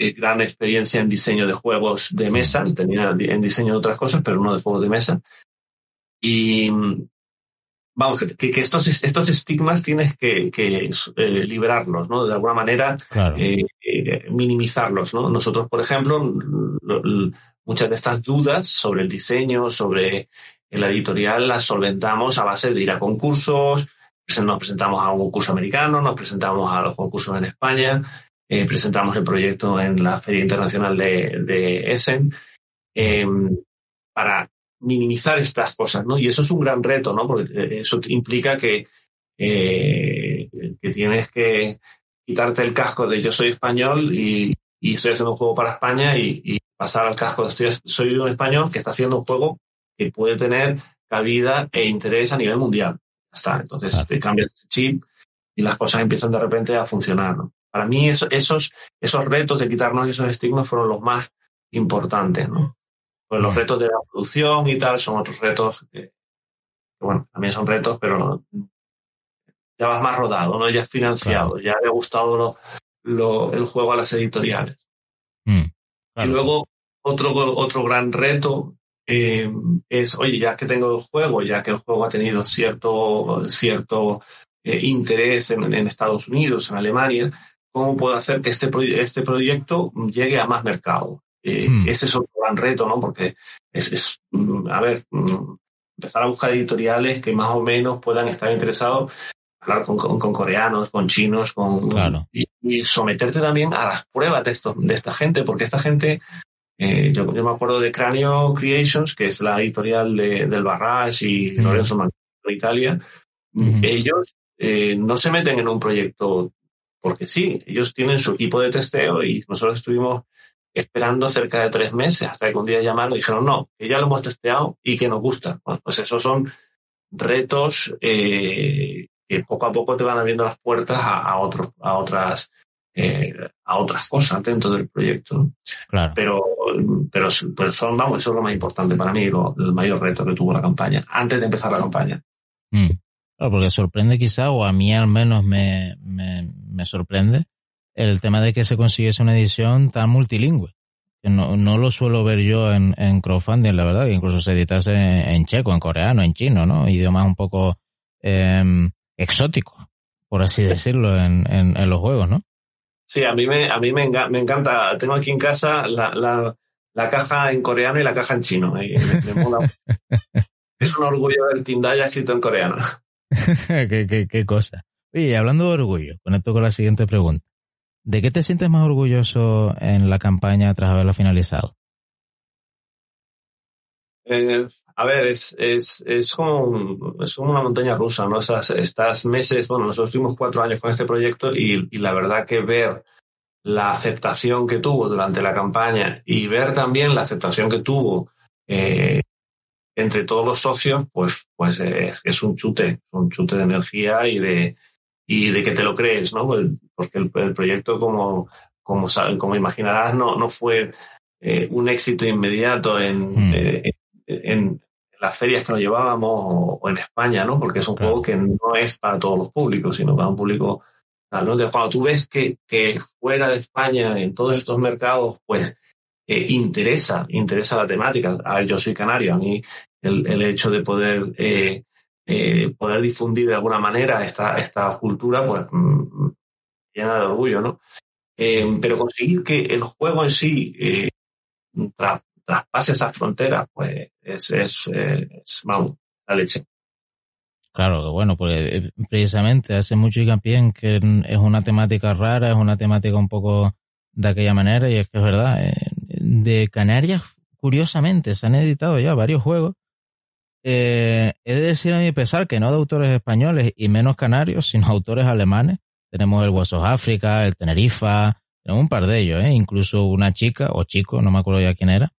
eh, eh, gran experiencia en diseño de juegos de mesa, tenía en diseño de otras cosas, pero no de juegos de mesa. Y vamos, que, que estos, estos estigmas tienes que, que eh, liberarlos, ¿no? De alguna manera, eh, minimizarlos, ¿no? Nosotros, por ejemplo, muchas de estas dudas sobre el diseño, sobre la editorial, las solventamos a base de ir a concursos, nos presentamos a un concurso americano, nos presentamos a los concursos en España, eh, presentamos el proyecto en la Feria Internacional de, de Essen, em, para minimizar estas cosas, ¿no? Y eso es un gran reto, ¿no? Porque eh, eso implica que, eh, que tienes que quitarte el casco de yo soy español y, y estoy haciendo un juego para España y, y pasar al casco de estoy, soy un español que está haciendo un juego que puede tener cabida e interés a nivel mundial está. Entonces te cambias ese chip y las cosas empiezan de repente a funcionar. ¿no? Para mí esos, esos retos de quitarnos esos estigmas fueron los más importantes. ¿no? Pues los retos de la producción y tal son otros retos que, bueno, también son retos, pero ya vas más rodado, ¿no? Ya has financiado, ya le ha gustado lo, lo, el juego a las editoriales. Mm, y luego otro, otro gran reto eh, es, oye, ya que tengo el juego, ya que el juego ha tenido cierto, cierto eh, interés en, Estados Unidos, en Alemania, ¿cómo puedo hacer que este, este proyecto llegue a más mercado? Eh, hmm. Ese es un gran reto, ¿no? Porque es, es mm, a ver, mm, empezar a buscar editoriales que más o menos puedan estar interesados hablar con, con, coreanos, con chinos, con y, y, someterte también a las pruebas de, esto, de esta gente, porque esta gente eh, yo, me acuerdo de Cranio Creations, que es la editorial de, del Barrage y Lorenzo mm. de Italia. Ellos eh, no se meten en un proyecto porque sí, ellos tienen su equipo de testeo y nosotros estuvimos esperando cerca de tres meses hasta que un día llamaron y dijeron no, que ya lo hemos testeado y que nos gusta. pues esos son retos eh, que poco a poco te van abriendo las puertas a, a, a otras eh, a otras cosas dentro del proyecto. Claro. Pero, pero, son, vamos, eso es lo más importante para mí, el mayor reto que tuvo la campaña, antes de empezar la campaña. Mm. Claro, porque sorprende quizá, o a mí al menos me, me, me sorprende, el tema de que se consiguiese una edición tan multilingüe. No, no lo suelo ver yo en, en crowdfunding, la verdad, que incluso se editase en, checo, en coreano, en chino, ¿no? Idiomas un poco eh, exóticos, por así decirlo, en, en, en los juegos, ¿no? Sí, a mí me, a mí me, me encanta. Tengo aquí en casa la, la, la, caja en coreano y la caja en chino. es un orgullo ver Tindaya escrito en coreano. qué, qué, qué cosa. Oye, hablando de orgullo, conecto con la siguiente pregunta. ¿De qué te sientes más orgulloso en la campaña tras haberla finalizado? Eh, a ver, es, es, es, como, es una montaña rusa, ¿no? Esas, estas meses, bueno, nosotros tuvimos cuatro años con este proyecto y, y la verdad que ver la aceptación que tuvo durante la campaña y ver también la aceptación que tuvo eh, entre todos los socios, pues, pues es, es, un chute, un chute de energía y de, y de que te lo crees, ¿no? Porque el, el proyecto, como, como, como imaginarás, no, no fue eh, un éxito inmediato en, hmm. en, las ferias que nos llevábamos o, en España, ¿no? Porque es un juego que no es para todos los públicos, sino para un público ¿no? cuando tú ves que, que fuera de España, en todos estos mercados, pues eh, interesa, interesa la temática. A ver, yo soy canario, a mí el, el hecho de poder, eh, eh, poder difundir de alguna manera esta, esta cultura, pues mm, llena de orgullo, ¿no? pero conseguir que el juego en sí traspase esas fronteras, pues es, es, es vamos, la leche. Claro, que bueno, porque precisamente hace mucho hincapié en que es una temática rara, es una temática un poco de aquella manera, y es que es verdad, de Canarias, curiosamente, se han editado ya varios juegos. Eh, he de decir a mi pesar que no de autores españoles y menos canarios, sino autores alemanes. Tenemos el Huesos África, el Tenerifa, tenemos un par de ellos, ¿eh? incluso una chica o chico, no me acuerdo ya quién era,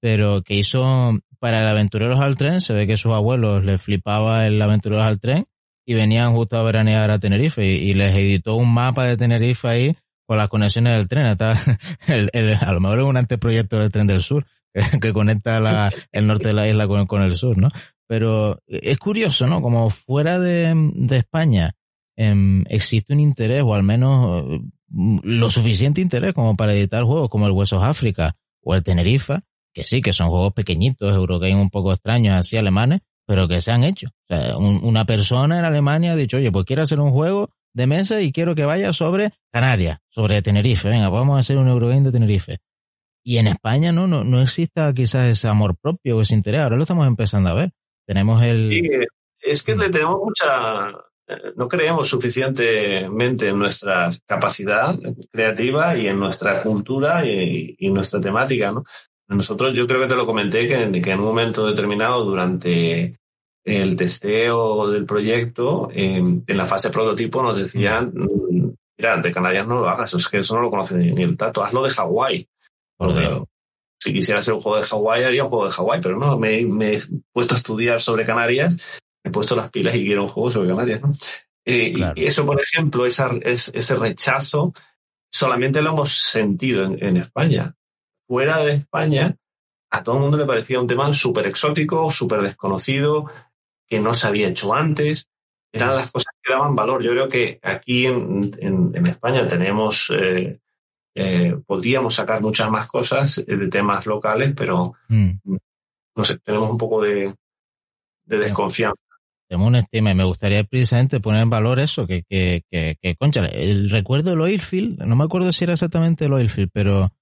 pero que hizo para el Aventureros al Tren, se ve que sus abuelos les flipaba el Aventureros al Tren y venían justo a veranear a Tenerife y les editó un mapa de Tenerife ahí con las conexiones del tren. Está el, a lo mejor es un anteproyecto del tren del sur que, conecta el norte de la isla con, el sur, ¿no? Pero es curioso, ¿no? Como fuera de, España em, existe un interés, o al menos mm, lo suficiente interés como para editar juegos como el Huesos África o el Tenerifa, que sí, que son juegos pequeñitos, Eurogame un poco extraños, así alemanes, pero que se han hecho. Sea, una persona en Alemania ha dicho, oye, pues quiero hacer un juego de mesa y quiero que vaya sobre Canarias, sobre Tenerife. Venga, vamos a hacer un Eurogame de Tenerife. Y en España no, no, no exista quizás ese amor propio o ese interés. Ahora lo estamos empezando a ver. Tenemos el... Sí, es que le tenemos mucha... Eh, no creemos suficientemente en nuestra capacidad creativa y en nuestra cultura y, y nuestra temática, ¿no? Nosotros, yo creo que te lo comenté, que en un momento determinado durante el testeo del proyecto, en la fase prototipo nos decían, mira, de Canarias no lo hagas, es que eso no lo conoce ni, el tato, hazlo de Hawái. Si quisiera hacer un juego de Hawái, haría un juego de Hawái, pero no, me, he puesto a estudiar sobre Canarias, me he puesto las pilas y quiero un juego sobre Canarias, ¿no? Eh, y eso, por ejemplo, esa, ese rechazo, solamente lo hemos sentido en, España. Fuera de España, a todo el mundo le parecía un tema súper exótico, súper desconocido, que no se había hecho antes. Eran las cosas que daban valor. Yo creo que aquí en, España tenemos, eh, eh, podríamos sacar muchas más cosas eh, de temas locales, pero mm. no sé, tenemos un poco de, desconfianza. Tenemos un estima y me gustaría precisamente poner en valor eso, que, que, que, que concha, el recuerdo del Oilfield, no me acuerdo si era exactamente el Oilfield, pero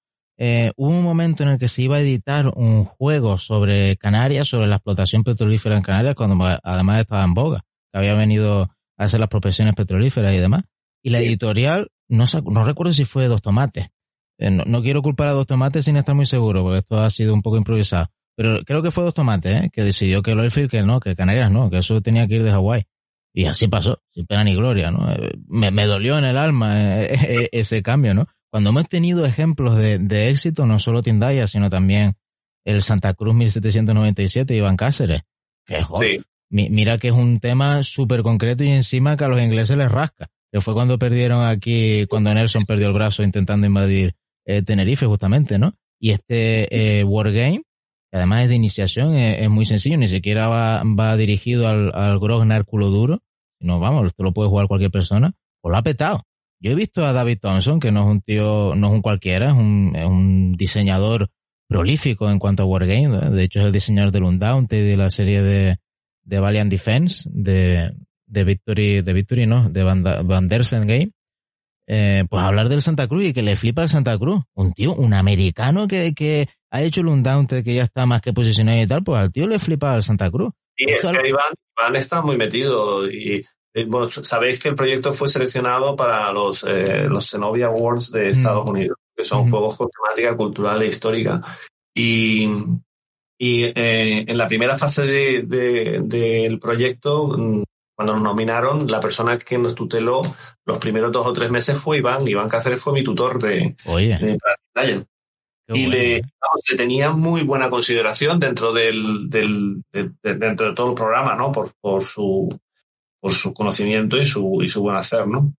eh, hubo un momento en el que se iba a editar un juego sobre Canarias, sobre la explotación petrolífera en Canarias, cuando además estaba en boga, que había venido a hacer las profesiones petrolíferas y demás. Y la editorial, no, no recuerdo si fue Dos Tomates. Eh, no, quiero culpar a Dos Tomates sin estar muy seguro, porque esto ha sido un poco improvisado. Pero creo que fue Dos Tomates, ¿eh? que decidió que el oilfield, que no, que Canarias no, que eso tenía que ir de Hawái. Y así pasó, sin pena ni gloria, ¿no? Eh, me, me dolió en el alma ese cambio, ¿no? Cuando hemos tenido ejemplos de, éxito, no solo Tindaya, sino también el Santa Cruz 1797 Iván Cáceres, que joder, mira que es un tema súper concreto y encima que a los ingleses les rasca, que fue cuando perdieron aquí, cuando Nelson perdió el brazo intentando invadir eh, Tenerife justamente, ¿no? Y este eh, Wargame, que además es de iniciación, es, muy sencillo, ni siquiera va, dirigido al, al Grognar culo duro, sino vamos, esto lo puede jugar cualquier persona, pues lo ha petado. Yo he visto a David Thompson, que no es un tío, no es un cualquiera, es un, es un diseñador prolífico en cuanto a Wargame. De hecho, es el diseñador del Undaunted y de la serie de, de Valiant Defense, de, de Victory, de Victory, no, de Van, Van Dersen Game. Eh, pues hablar del Santa Cruz y que le flipa el Santa Cruz. Un tío, un americano que, que ha hecho el Undaunted, que ya está más que posicionado y tal, pues al tío le flipa el Santa Cruz. Sí, es que Iván, Iván está muy metido y bueno, sabéis que el proyecto fue seleccionado para los, eh, los Zenobia Awards de Estados Unidos, que son juegos con temática cultural e histórica. Y, y eh, en la primera fase del de, proyecto, mm, cuando nos nominaron, la persona que nos tuteló los primeros dos o tres meses fue Iván. Iván Cáceres fue mi tutor de, Oye. y le, le, tenía muy buena consideración dentro del, del dentro de todo el programa, ¿no? Por, por su por su conocimiento y su, y su buen hacer, ¿no?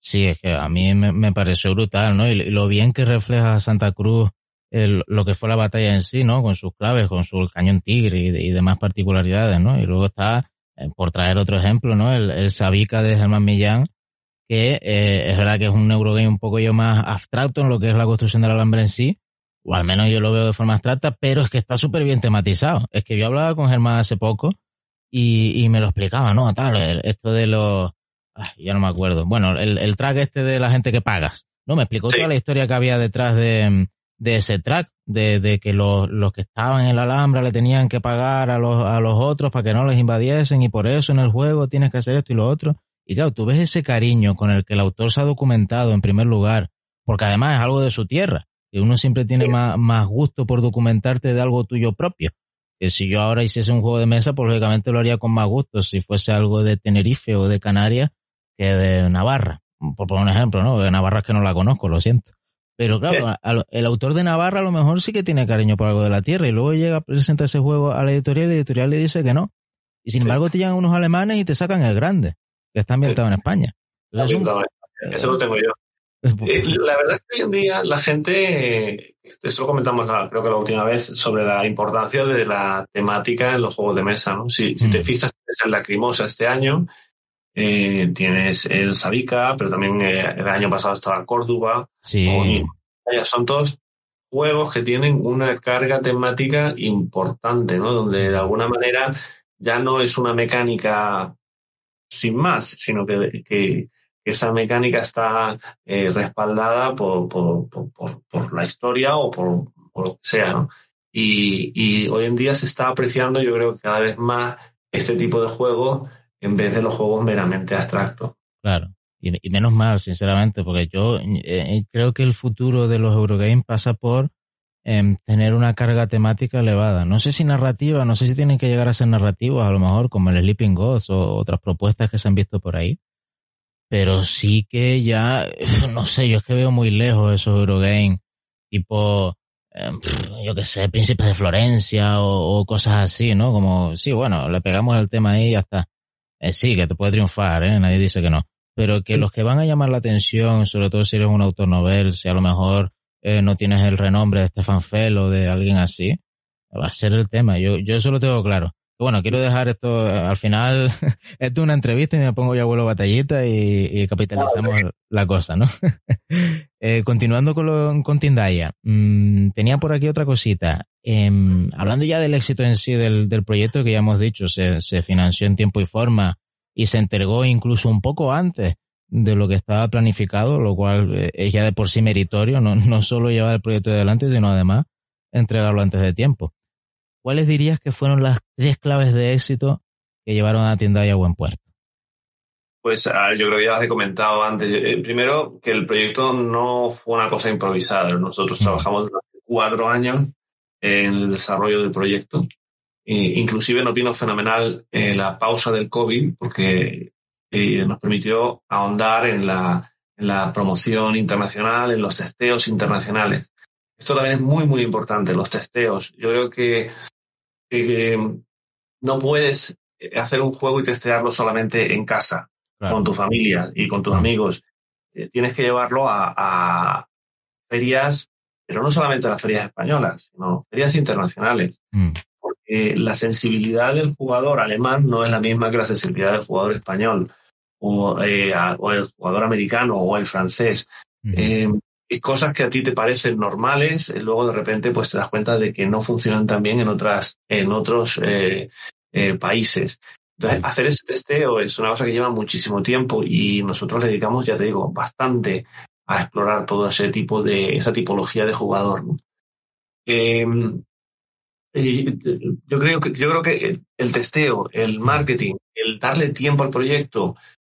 Sí, es que a mí me, pareció brutal, ¿no? Y lo bien que refleja Santa Cruz lo que fue la batalla en sí, ¿no? Con sus claves, con su cañón tigre y, demás particularidades, ¿no? Y luego está, eh, por traer otro ejemplo, ¿no? El, el Sabica de Germán Millán, que eh, es verdad que es un Eurogame un poco yo más abstracto en lo que es la construcción del alambre en sí, o al menos yo lo veo de forma abstracta, pero es que está súper bien tematizado. Es que yo hablaba con Germán hace poco y, y me lo explicaba, ¿no? Tal, esto de los... ya no me acuerdo. Bueno, el, el track este de la gente que pagas. No, me explicó toda la historia que había detrás de, de ese track, de, de que los, los, que estaban en la Alhambra le tenían que pagar a los, a los otros para que no les invadiesen y por eso en el juego tienes que hacer esto y lo otro. Y claro, tú ves ese cariño con el que el autor se ha documentado en primer lugar, porque además es algo de su tierra, y uno siempre tiene más, más gusto por documentarte de algo tuyo propio. Que si yo ahora hiciese un juego de mesa, pues lógicamente lo haría con más gusto si fuese algo de Tenerife o de Canarias que de Navarra. Por poner un ejemplo, ¿no? De Navarra es que no la conozco, lo siento. Pero claro, el autor de Navarra a lo mejor sí que tiene cariño por algo de la tierra y luego llega, presenta ese juego a la editorial y la editorial le dice que no. Y sin embargo te llegan unos alemanes y te sacan el grande, que está ambientado en España. Eso lo tengo yo. Eh, la verdad es que hoy en día la gente, esto lo comentamos creo que la última vez, sobre la importancia de la temática en los juegos de mesa. ¿no? Si, te mm. fijas en la Crimosa este año, eh, tienes el Sabica, pero también eh, el año pasado estaba Córdoba. Sí. son todos juegos que tienen una carga temática importante, ¿no? Donde de alguna manera ya no es una mecánica sin más, sino que, que, esa mecánica está eh, respaldada por, por, por, por, la historia o por, lo que sea, ¿no? Y, y hoy en día se está apreciando, yo creo cada vez más este tipo de juegos en vez de los juegos meramente abstractos. Claro. Y, menos mal, sinceramente, porque yo eh, eh, creo que el futuro de los Eurogames pasa por em, tener una carga temática elevada. No sé si narrativa, no sé si tienen que llegar a ser narrativos, a lo mejor como el Sleeping Ghost o otras propuestas que se han visto por ahí. Pero sí que ya, no sé, yo es que veo muy lejos esos Eurogames, tipo, em, yo qué sé, Príncipes de Florencia o, o, cosas así, ¿no? Como, sí, bueno, le pegamos el tema ahí y ya está. Eh, sí, que te puede triunfar, ¿eh? nadie dice que no. Pero que los que van a llamar la atención, sobre todo si eres un autor novel, si a lo mejor eh, no tienes el renombre de Stefan Fell o de alguien así, va a ser el tema. Yo, yo eso lo tengo claro. Bueno, quiero dejar esto, al final, esto es una entrevista y me pongo ya vuelo batallita y, capitalizamos la cosa, ¿no? eh, continuando con, lo, con Tindaya, mmm, tenía por aquí otra cosita. Eh, hablando ya del éxito en sí del, del proyecto que ya hemos dicho, se, se, financió en tiempo y forma y se entregó incluso un poco antes de lo que estaba planificado, lo cual eh, es ya de por sí meritorio, no, no solo llevar el proyecto adelante, sino además entregarlo antes de tiempo. ¿Cuáles dirías que fueron las tres claves de éxito que llevaron a Tienda a buen puerto? Pues yo creo que ya las he comentado antes. Eh, primero, que el proyecto no fue una cosa improvisada. Nosotros mm. trabajamos durante cuatro años en el desarrollo del proyecto. E inclusive nos vino fenomenal eh, la pausa del COVID porque eh, nos permitió ahondar en la, en la promoción internacional, en los testeos internacionales. Esto también es muy, muy importante, los testeos. Yo creo que, no puedes hacer un juego y testearlo solamente en casa, con tu familia y con tus amigos. Eh, tienes que llevarlo a, ferias, pero no solamente a las ferias españolas, sino ferias internacionales. Mm. Porque la sensibilidad del jugador alemán no es la misma que la sensibilidad del jugador español o, eh, el jugador americano o el francés cosas que a ti te parecen normales, y luego de repente pues te das cuenta de que no funcionan tan bien en otras, en otros eh, eh, países. Entonces, hacer ese testeo es una cosa que lleva muchísimo tiempo y nosotros le dedicamos, ya te digo, bastante a explorar todo ese tipo de, esa tipología de jugador. Em, yo creo que, yo creo que el testeo, el marketing, el darle tiempo al proyecto, eh,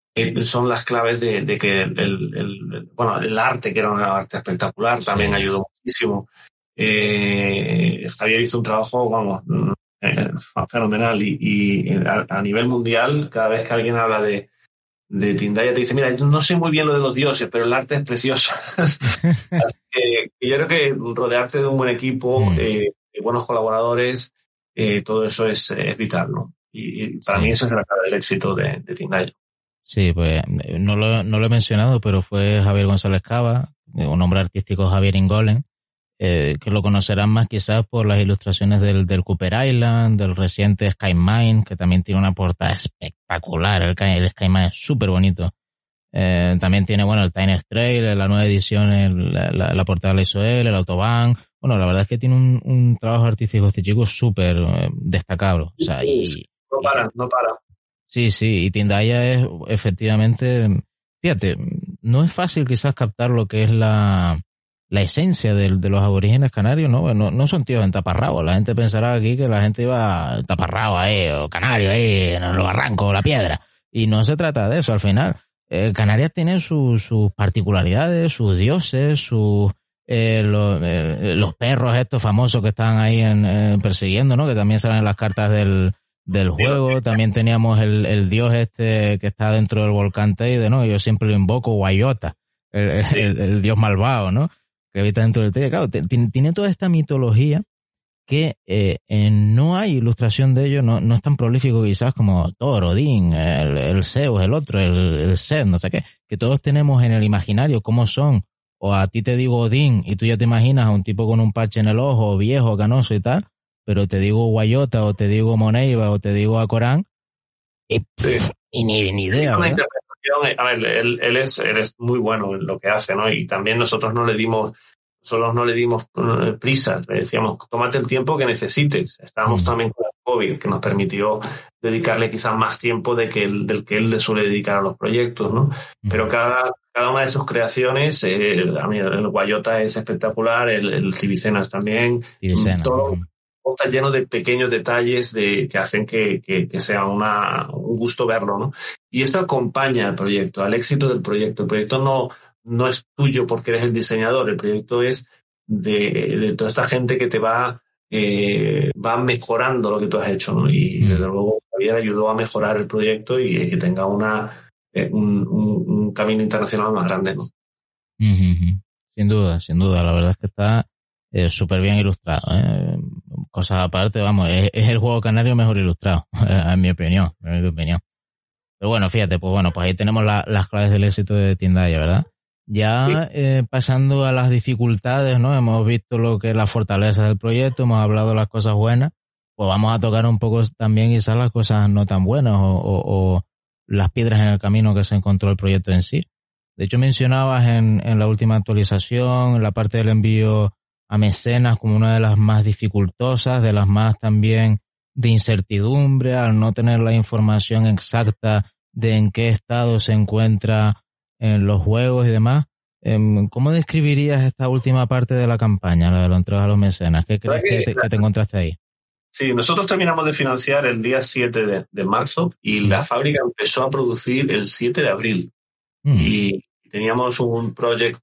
son las claves de, que el, bueno, el arte, que era un arte espectacular, también ayudó muchísimo. Eh, Javier hizo un trabajo, vamos, eh, fenomenal y, a, nivel mundial, cada vez que alguien habla de, de Tindaya te dice, mira, no sé muy bien lo de los dioses, pero el arte es precioso. Así que, yo creo que rodearte de un buen equipo, mm. de buenos colaboradores, todo eso es, vital, ¿no? Y, para mí eso es la clave del éxito de, de Tindaya. Sí, pues no lo, no lo he mencionado, pero fue Javier González Cava, un nombre artístico Javier Ingolen, eh, que lo conocerán más quizás por las ilustraciones del, del Cooper Island, del reciente Sky Mine, que también tiene una portada espectacular. El, el Sky Mine es súper bonito. Eh, también tiene, bueno, el Tiny Trail, la nueva edición, la, la, portada la hizo él, el Autobahn. Bueno, la verdad es que tiene un, un trabajo artístico este chico súper eh, destacable. O sea, y, no para, no para. Sí, sí, y Tindaya es efectivamente, fíjate, no es fácil quizás captar lo que es la, la esencia de, de, los aborígenes canarios, ¿no? ¿no? No son tíos en taparrabo. La gente pensará aquí que la gente iba taparrabo ahí, o canario ahí, en los barrancos, la piedra. Y no se trata de eso al final. Eh, Canarias tiene sus particularidades, sus dioses, sus eh, eh, los, perros estos famosos que están ahí en, persiguiendo, ¿no? Que también salen en las cartas del, del juego. También teníamos el, el, dios este que está dentro del volcán Teide, ¿no? Yo siempre lo invoco, Guayota, el, el dios malvado, ¿no? que habita dentro del Teide. Claro, tiene toda esta mitología que eh, no hay ilustración de ellos, no, no es tan prolífico quizás como Thor, Odín, el, el Zeus, el otro, el, el Seth, no sé qué, que todos tenemos en el imaginario cómo son, o a ti te digo Odín y tú ya te imaginas a un tipo con un parche en el ojo, viejo, canoso y tal, pero te digo Guayota o te digo Moneiva o te digo a Corán y, ni, ni idea. a ver, él, él, es, él es muy bueno en lo que hace, ¿no? Y también nosotros no le dimos solo no le dimos eh, prisa, le decíamos, tómate el tiempo que necesites. Estábamos mm. también con el COVID, que nos permitió dedicarle quizás más tiempo de que del que él le suele dedicar a los proyectos, ¿no? Mm. Pero cada, cada una de sus creaciones, eh, a mí el Guayota es espectacular, el, el Civicenas también, todo está lleno de pequeños detalles de, que hacen que, que, que sea una, un gusto verlo, ¿no? Y esto acompaña al proyecto, al éxito del proyecto. El proyecto no, no es tuyo porque eres el diseñador, el proyecto es de, toda esta gente que te va, eh, va mejorando lo que tú has hecho. ¿no? Y mm. desde luego Javier ayudó a mejorar el proyecto y que tenga una, eh, un, camino internacional más grande. ¿no? Sin duda, sin duda. La verdad es que está eh, súper bien ilustrado. Cosas aparte, vamos, es, el juego canario mejor ilustrado, en mi opinión, en mi opinión. Pero bueno, fíjate, pues bueno, pues ahí tenemos las claves del éxito de Tindaya, ¿verdad? Ya eh, pasando a las dificultades, ¿no? Hemos visto lo que es la fortaleza del proyecto, hemos hablado de las cosas buenas, pues vamos a tocar un poco también quizás las cosas no tan buenas o, o, las piedras en el camino que se encontró el proyecto en sí. De hecho, mencionabas en, en la última actualización la parte del envío a mecenas como una de las más dificultosas, de las más también de incertidumbre, al no tener la información exacta de en qué estado se encuentra en los juegos y demás. Em, ¿Cómo describirías esta última parte de la campaña, la de los entregas a los mecenas? ¿Qué crees que te, encontraste ahí? Sí, nosotros terminamos de financiar el día 7 de, marzo y la fábrica empezó a producir el 7 de abril. Mm. Y teníamos un proyecto,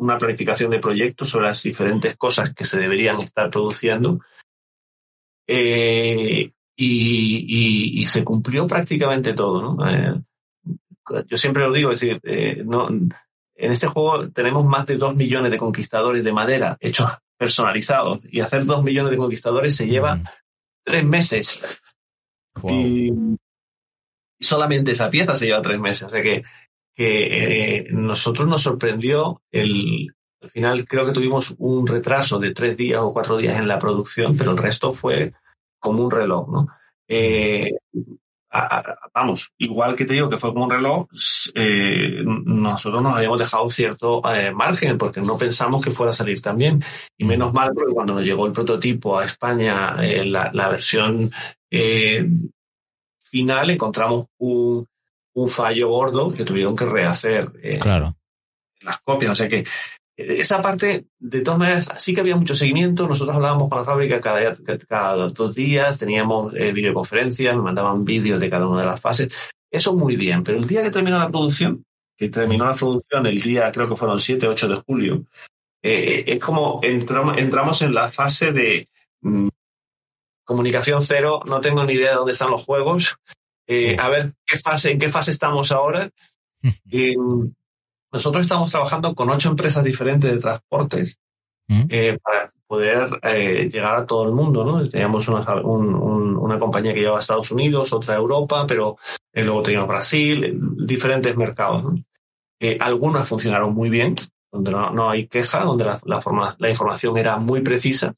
una planificación de proyectos sobre las diferentes cosas que se deberían estar produciendo. Eh, y, se cumplió prácticamente todo, ¿no? Eh, yo siempre lo digo, es decir, eh, no, en este juego tenemos más de dos millones de conquistadores de madera hechos personalizados y hacer dos millones de conquistadores se lleva mm. tres meses. Y, solamente esa pieza se lleva tres meses. O sea que, que eh, nosotros nos sorprendió el, al final creo que tuvimos un retraso de tres días o cuatro días en la producción, pero el resto fue como un reloj, ¿no? Eh, vamos, igual que te digo que fue como un reloj, eh, nosotros nos habíamos dejado cierto margen porque no pensamos que fuera a salir tan bien. Y menos mal porque cuando nos llegó el prototipo a España, la, la, versión final, encontramos un, un, fallo gordo que tuvieron que rehacer claro. las copias. O sea que esa parte, de todas maneras, sí que había mucho seguimiento. Nosotros hablábamos con la fábrica cada, cada dos días, teníamos eh, videoconferencias, nos mandaban vídeos de cada una de las fases. Eso muy bien, pero el día que terminó la producción, que terminó la producción el día, creo que fueron 7, 8 de julio, eh, es como entramos, entramos en la fase de mm, comunicación cero, no tengo ni idea de dónde están los juegos, eh, a ver qué fase, en qué fase estamos ahora. Nosotros estamos trabajando con ocho empresas diferentes de transportes eh, para poder eh, llegar a todo el mundo, ¿no? Teníamos una, una compañía que lleva a Estados Unidos, otra a Europa, pero eh, luego teníamos Brasil, diferentes mercados, ¿no? algunas funcionaron muy bien donde no, hay queja, donde la, la, información era muy precisa,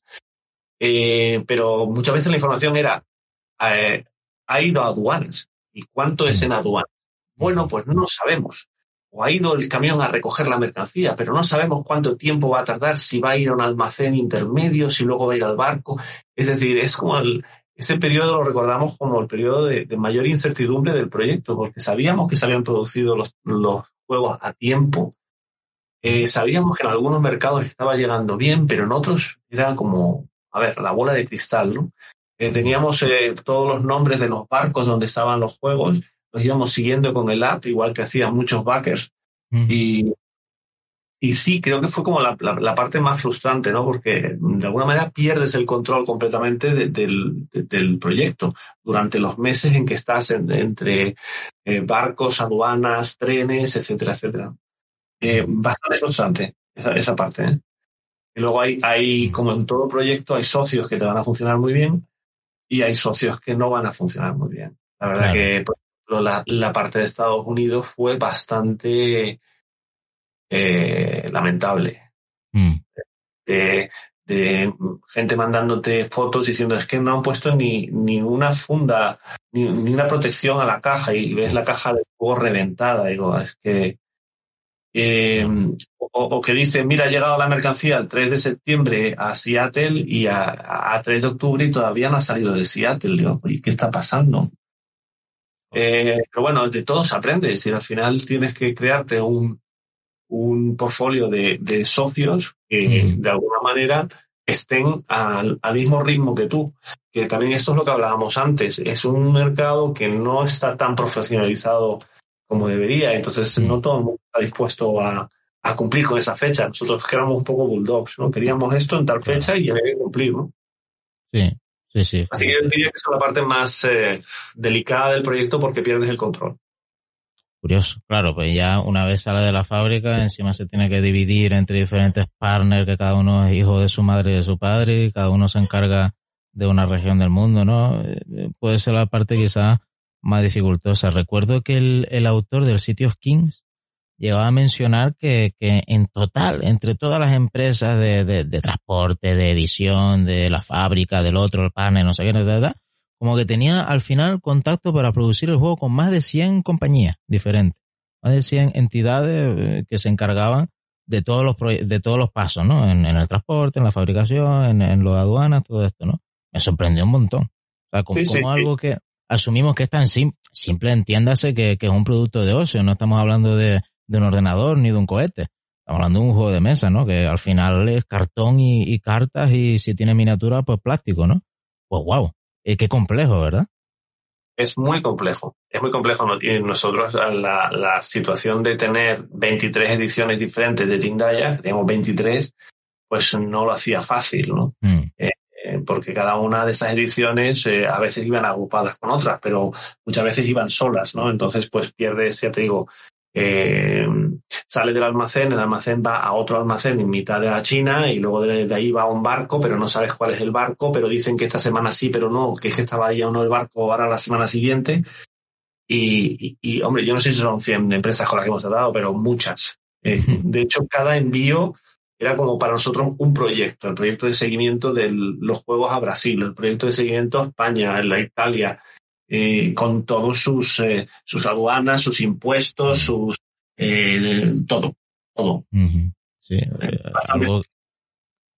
eh, pero muchas veces la información era, eh, ha ido a aduanas. ¿Y cuánto es en aduanas? Bueno, pues no sabemos. O ha ido el camión a recoger la mercancía, pero no sabemos cuánto tiempo va a tardar, si va a ir a un almacén intermedio, si luego va a ir al barco. Es decir, es como el, ese periodo lo recordamos como el periodo de, mayor incertidumbre del proyecto, porque sabíamos que se habían producido los, los juegos a tiempo, eh, sabíamos que en algunos mercados estaba llegando bien, pero en otros era como, a ver, la bola de cristal, ¿no? Eh, teníamos eh, todos los nombres de los barcos donde estaban los juegos, los íbamos siguiendo con el app, igual que hacían muchos backers. Y y sí, creo que fue como la, parte más frustrante, ¿no? Porque de alguna manera pierdes el control completamente del, proyecto durante los meses en que estás entre eh, barcos, aduanas, trenes, etcétera, etcétera. Bastante frustrante esa, parte. ¿eh? Y luego hay, hay, como en todo proyecto, hay socios que te van a funcionar muy bien y hay socios que no van a funcionar muy bien. La verdad que, por ejemplo, la, la parte de Estados Unidos fue bastante eh, lamentable. Mm. De, gente mandándote fotos diciendo es que no han puesto ni, ni una funda, ni, una protección a la caja y ves la caja de fuego reventada. Digo, es que. Eh, o, que dicen, mira, ha llegado la mercancía el 3 de septiembre a Seattle y a, 3 de octubre y todavía no ha salido de Seattle. Digo, ¿y qué está pasando? Eh, pero bueno, de todo se aprende. Si al final tienes que crearte un, un portfolio de, socios que mm. de alguna manera estén al, mismo ritmo que tú. Que también esto es lo que hablábamos antes. Es un mercado que no está tan profesionalizado como debería. Entonces mm. no todo el mundo está dispuesto a, cumplir con esa fecha. Nosotros éramos un poco bulldogs, ¿no? Queríamos esto en tal fecha y había que cumplir, ¿no? Sí, sí, sí. Así que yo diría que es la parte más eh, delicada del proyecto porque pierdes el control. Curioso, claro, pues ya una vez sale de la fábrica, encima se tiene que dividir entre diferentes partners, que cada uno es hijo de su madre y de su padre, y cada uno se encarga de una región del mundo, ¿no? Eh, puede ser la parte quizá más dificultosa. Recuerdo que el, el autor del City of Kings llegaba a mencionar que, que en total, entre todas las empresas de, de, de transporte, de edición, de la fábrica, del otro, el partner, no sé qué, ¿verdad? como que tenía al final contacto para producir el juego con más de 100 compañías diferentes, más de 100 entidades eh, que se encargaban de todos los de todos los pasos, ¿no? En, el transporte, en la fabricación, en, en los aduanas, todo esto, ¿no? Me sorprendió un montón. O sea, como, algo que asumimos que es tan simple, entiéndase que, es un producto de ocio, no estamos hablando de, un ordenador ni de un cohete. Estamos hablando de un juego de mesa, ¿no? Que al final es cartón y, y cartas y si tiene miniatura, pues plástico, ¿no? Pues wow, eh, qué complejo, ¿verdad? Es muy complejo, es muy complejo. Y nosotros la, la situación de tener 23 ediciones diferentes de Tindaya, tenemos 23, pues no lo hacía fácil, ¿no? Mm. Eh, porque cada una de esas ediciones a veces iban agrupadas con otras, pero muchas veces iban solas, ¿no? Entonces, pues pierdes, ya te digo, eh, sale del almacén, el almacén va a otro almacén en mitad de la China y luego de, ahí va a un barco, pero no sabes cuál es el barco, pero dicen que esta semana sí, pero no, que es que estaba ahí o no el barco ahora la semana siguiente. Y, hombre, yo no sé si son 100 empresas con las que hemos tratado, pero muchas. Eh, de hecho, cada envío era como para nosotros un proyecto, el proyecto de seguimiento de los juegos a Brasil, el proyecto de seguimiento a España, a la Italia, eh, con todos sus, eh, sus aduanas, sus impuestos, sus eh, todo, todo. Sí, algo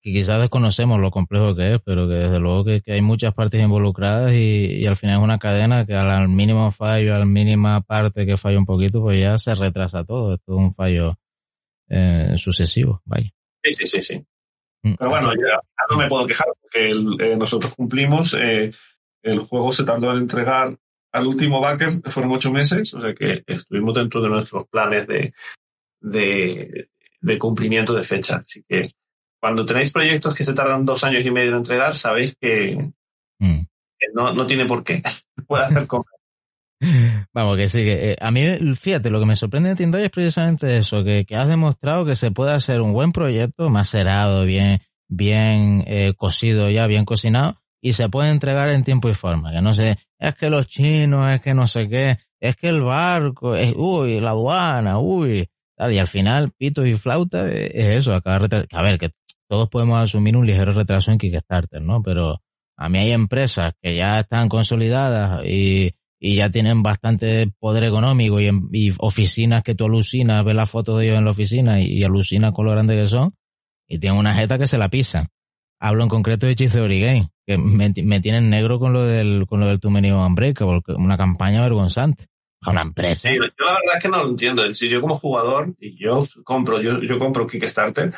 que quizás desconocemos lo complejo que es, pero que desde luego que, hay muchas partes involucradas y, al final es una cadena que al, mínimo fallo, al mínima parte que falla un poquito, pues ya se retrasa todo. Es un fallo sucesivo, vaya. Sí, sí, sí, sí. Mm, pero bueno, ya, no me puedo quejar porque nosotros cumplimos. Eh, el juego se tardó en entregar al último backer, fueron ocho meses, o sea que estuvimos dentro de nuestros planes de, de, cumplimiento de fecha. Así que cuando tenéis proyectos que se tardan dos años y medio en entregar, sabéis que, mm. no, tiene por qué. Puede hacer Vamos, que sí, que eh, a mí, fíjate, lo que me sorprende de Tindoy es precisamente eso, que, has demostrado que se puede hacer un buen proyecto, macerado, bien, bien eh, cocido ya, bien cocinado, y se puede entregar en tiempo y forma. Que no sé, es que los chinos, es que no sé qué, es que el barco, es, uy, la aduana, uy, y al final, pitos y flauta es eso, acabar A ver, que todos podemos asumir un ligero retraso en Kickstarter, ¿no? Pero a mí hay empresas que ya están consolidadas y, y ya tienen bastante poder económico y, oficinas que tú alucinas, ves la foto de ellos en la oficina y, y alucinas con lo grande que son y tienen una jeta que se la pisan. Hablo en concreto de Hechizo Game, que me, me, tienen negro con lo del, con lo del Too Many Unbreakable, una campaña vergonzante. Una empresa. Sí, yo la verdad es que no lo entiendo. Si yo como jugador, y yo compro, yo, yo compro Kickstarter,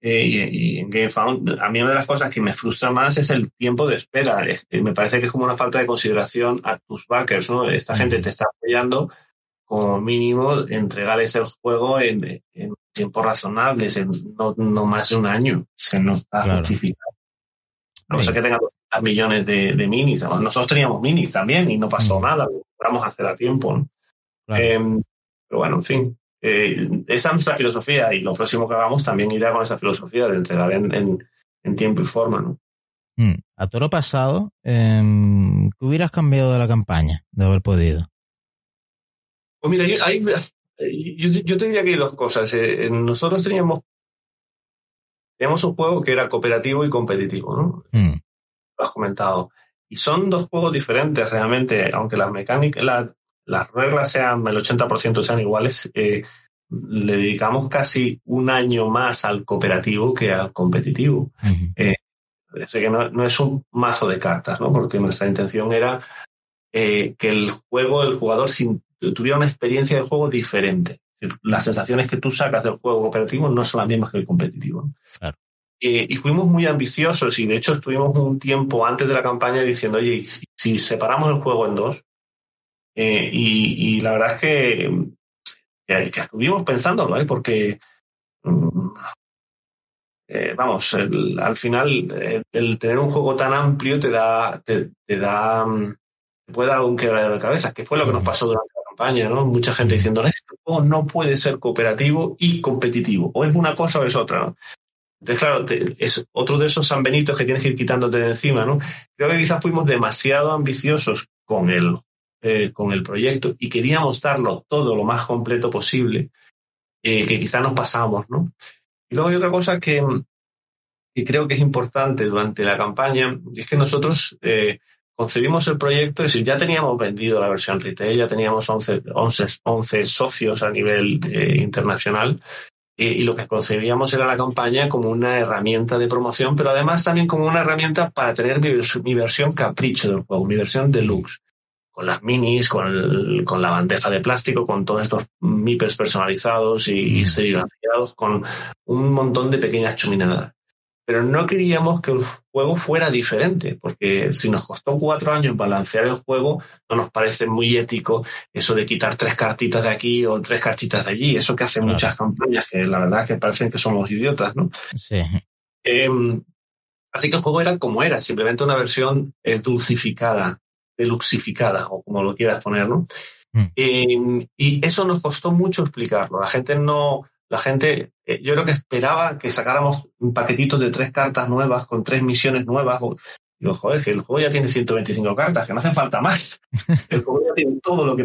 eh, y, en GameFound, a mí una de las cosas que me frustra más es el tiempo de espera. me parece que es como una falta de consideración a tus backers, ¿no? Esta gente te está apoyando, como mínimo, entregarles el juego en, en tiempos razonables, en no, no, más de un año. no está justificado. No sé que tenga millones de, de, minis. Nosotros teníamos minis también y no pasó nada, lo logramos hacer a tiempo. ¿no? Em, pero bueno, en fin. Eh, esa es nuestra filosofía y lo próximo que hagamos también irá con esa filosofía de entregar en, en, tiempo y forma. ¿no? Mm, a toro pasado, eh, ¿qué hubieras cambiado de la campaña de haber podido? Pues mira, hay, yo, yo, te diría que hay dos cosas. Eh, nosotros teníamos, teníamos un juego que era cooperativo y competitivo, ¿no? Mm. Lo has comentado. Y son dos juegos diferentes realmente, aunque las mecánicas, la, las reglas sean, el 80% sean iguales, eh, le dedicamos casi un año más al cooperativo que al competitivo. Eh, parece que no, no, es un mazo de cartas, ¿no? Porque nuestra intención era eh, que el juego, el jugador sin, tuviera una experiencia de juego diferente. Las sensaciones que tú sacas del juego cooperativo no son las mismas que el competitivo. Claro. y fuimos muy ambiciosos y de hecho estuvimos un tiempo antes de la campaña diciendo, oye, si separamos el juego en dos, eh, y, la verdad es que, que, estuvimos pensándolo, ¿eh? porque, mm, eh, vamos, al final el, tener un juego tan amplio te da, te, da, mm, te puede dar un quebradero de cabeza, que fue lo que nos pasó durante la campaña, ¿no? Mucha gente diciendo, este juego no puede ser cooperativo y competitivo, o es una cosa o es otra, ¿no? Entonces, claro, es otro de esos sanbenitos que tienes que ir quitándote de encima, ¿no? Creo que quizás fuimos demasiado ambiciosos con el eh, con el proyecto y queríamos darlo todo lo más completo posible, eh, que quizá nos pasamos, ¿no? Y luego hay otra cosa que, que, creo que es importante durante la campaña, es que nosotros eh, concebimos el proyecto, es decir, ya teníamos vendido la versión retail, ya teníamos 11, 11, 11 socios a nivel internacional, y lo que concebíamos era la campaña como una herramienta de promoción, pero además también como una herramienta para tener mi, mi versión capricho del juego, mi versión deluxe con las minis, con, con la bandeja de plástico, con todos estos MIPES personalizados y, mm. serigrafiados, con un montón de pequeñas chuminadas. Pero no queríamos que el juego fuera diferente, porque si nos costó cuatro años balancear el juego, no nos parece muy ético eso de quitar tres cartitas de aquí o tres cartitas de allí. Eso que hacen muchas campañas, que la verdad que parecen que somos idiotas, ¿no? Sí. Em, así que el juego era como era, simplemente una versión eh, dulcificada deluxificada o como lo quieras poner, ¿no? Mm. Eh, y eso nos costó mucho explicarlo. La gente no, la gente, eh, yo creo que esperaba que sacáramos un paquetito de tres cartas nuevas con tres misiones nuevas. O, digo, joder, que el juego ya tiene 125 cartas, que no hacen falta más. El juego ya tiene todo lo que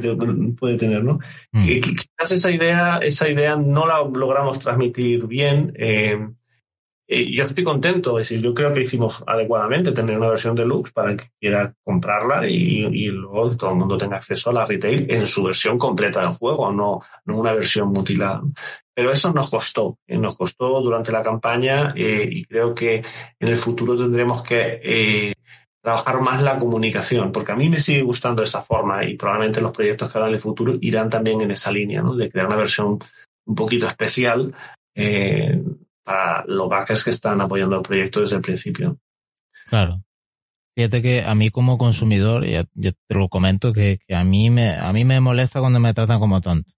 puede tener, ¿no? Mm. Y quizás esa idea, esa idea no la logramos transmitir bien. Eh, eh, yo estoy contento, es decir, yo creo que hicimos adecuadamente tener una versión deluxe para que quiera comprarla y, luego todo el mundo tenga acceso a la retail en su versión completa del juego, no, no una versión mutilada. Pero eso nos costó, eh, nos costó durante la campaña eh, y creo que en el futuro tendremos que trabajar más la comunicación, porque a mí me sigue gustando esa forma y probablemente los proyectos que hagan en el futuro irán también en esa línea, ¿no? de crear una versión un poquito especial para los backers que están apoyando el proyecto desde el principio. Claro. Fíjate que a mí como consumidor, ya, te lo comento, que, a mí me, a mí me molesta cuando me tratan como tonto.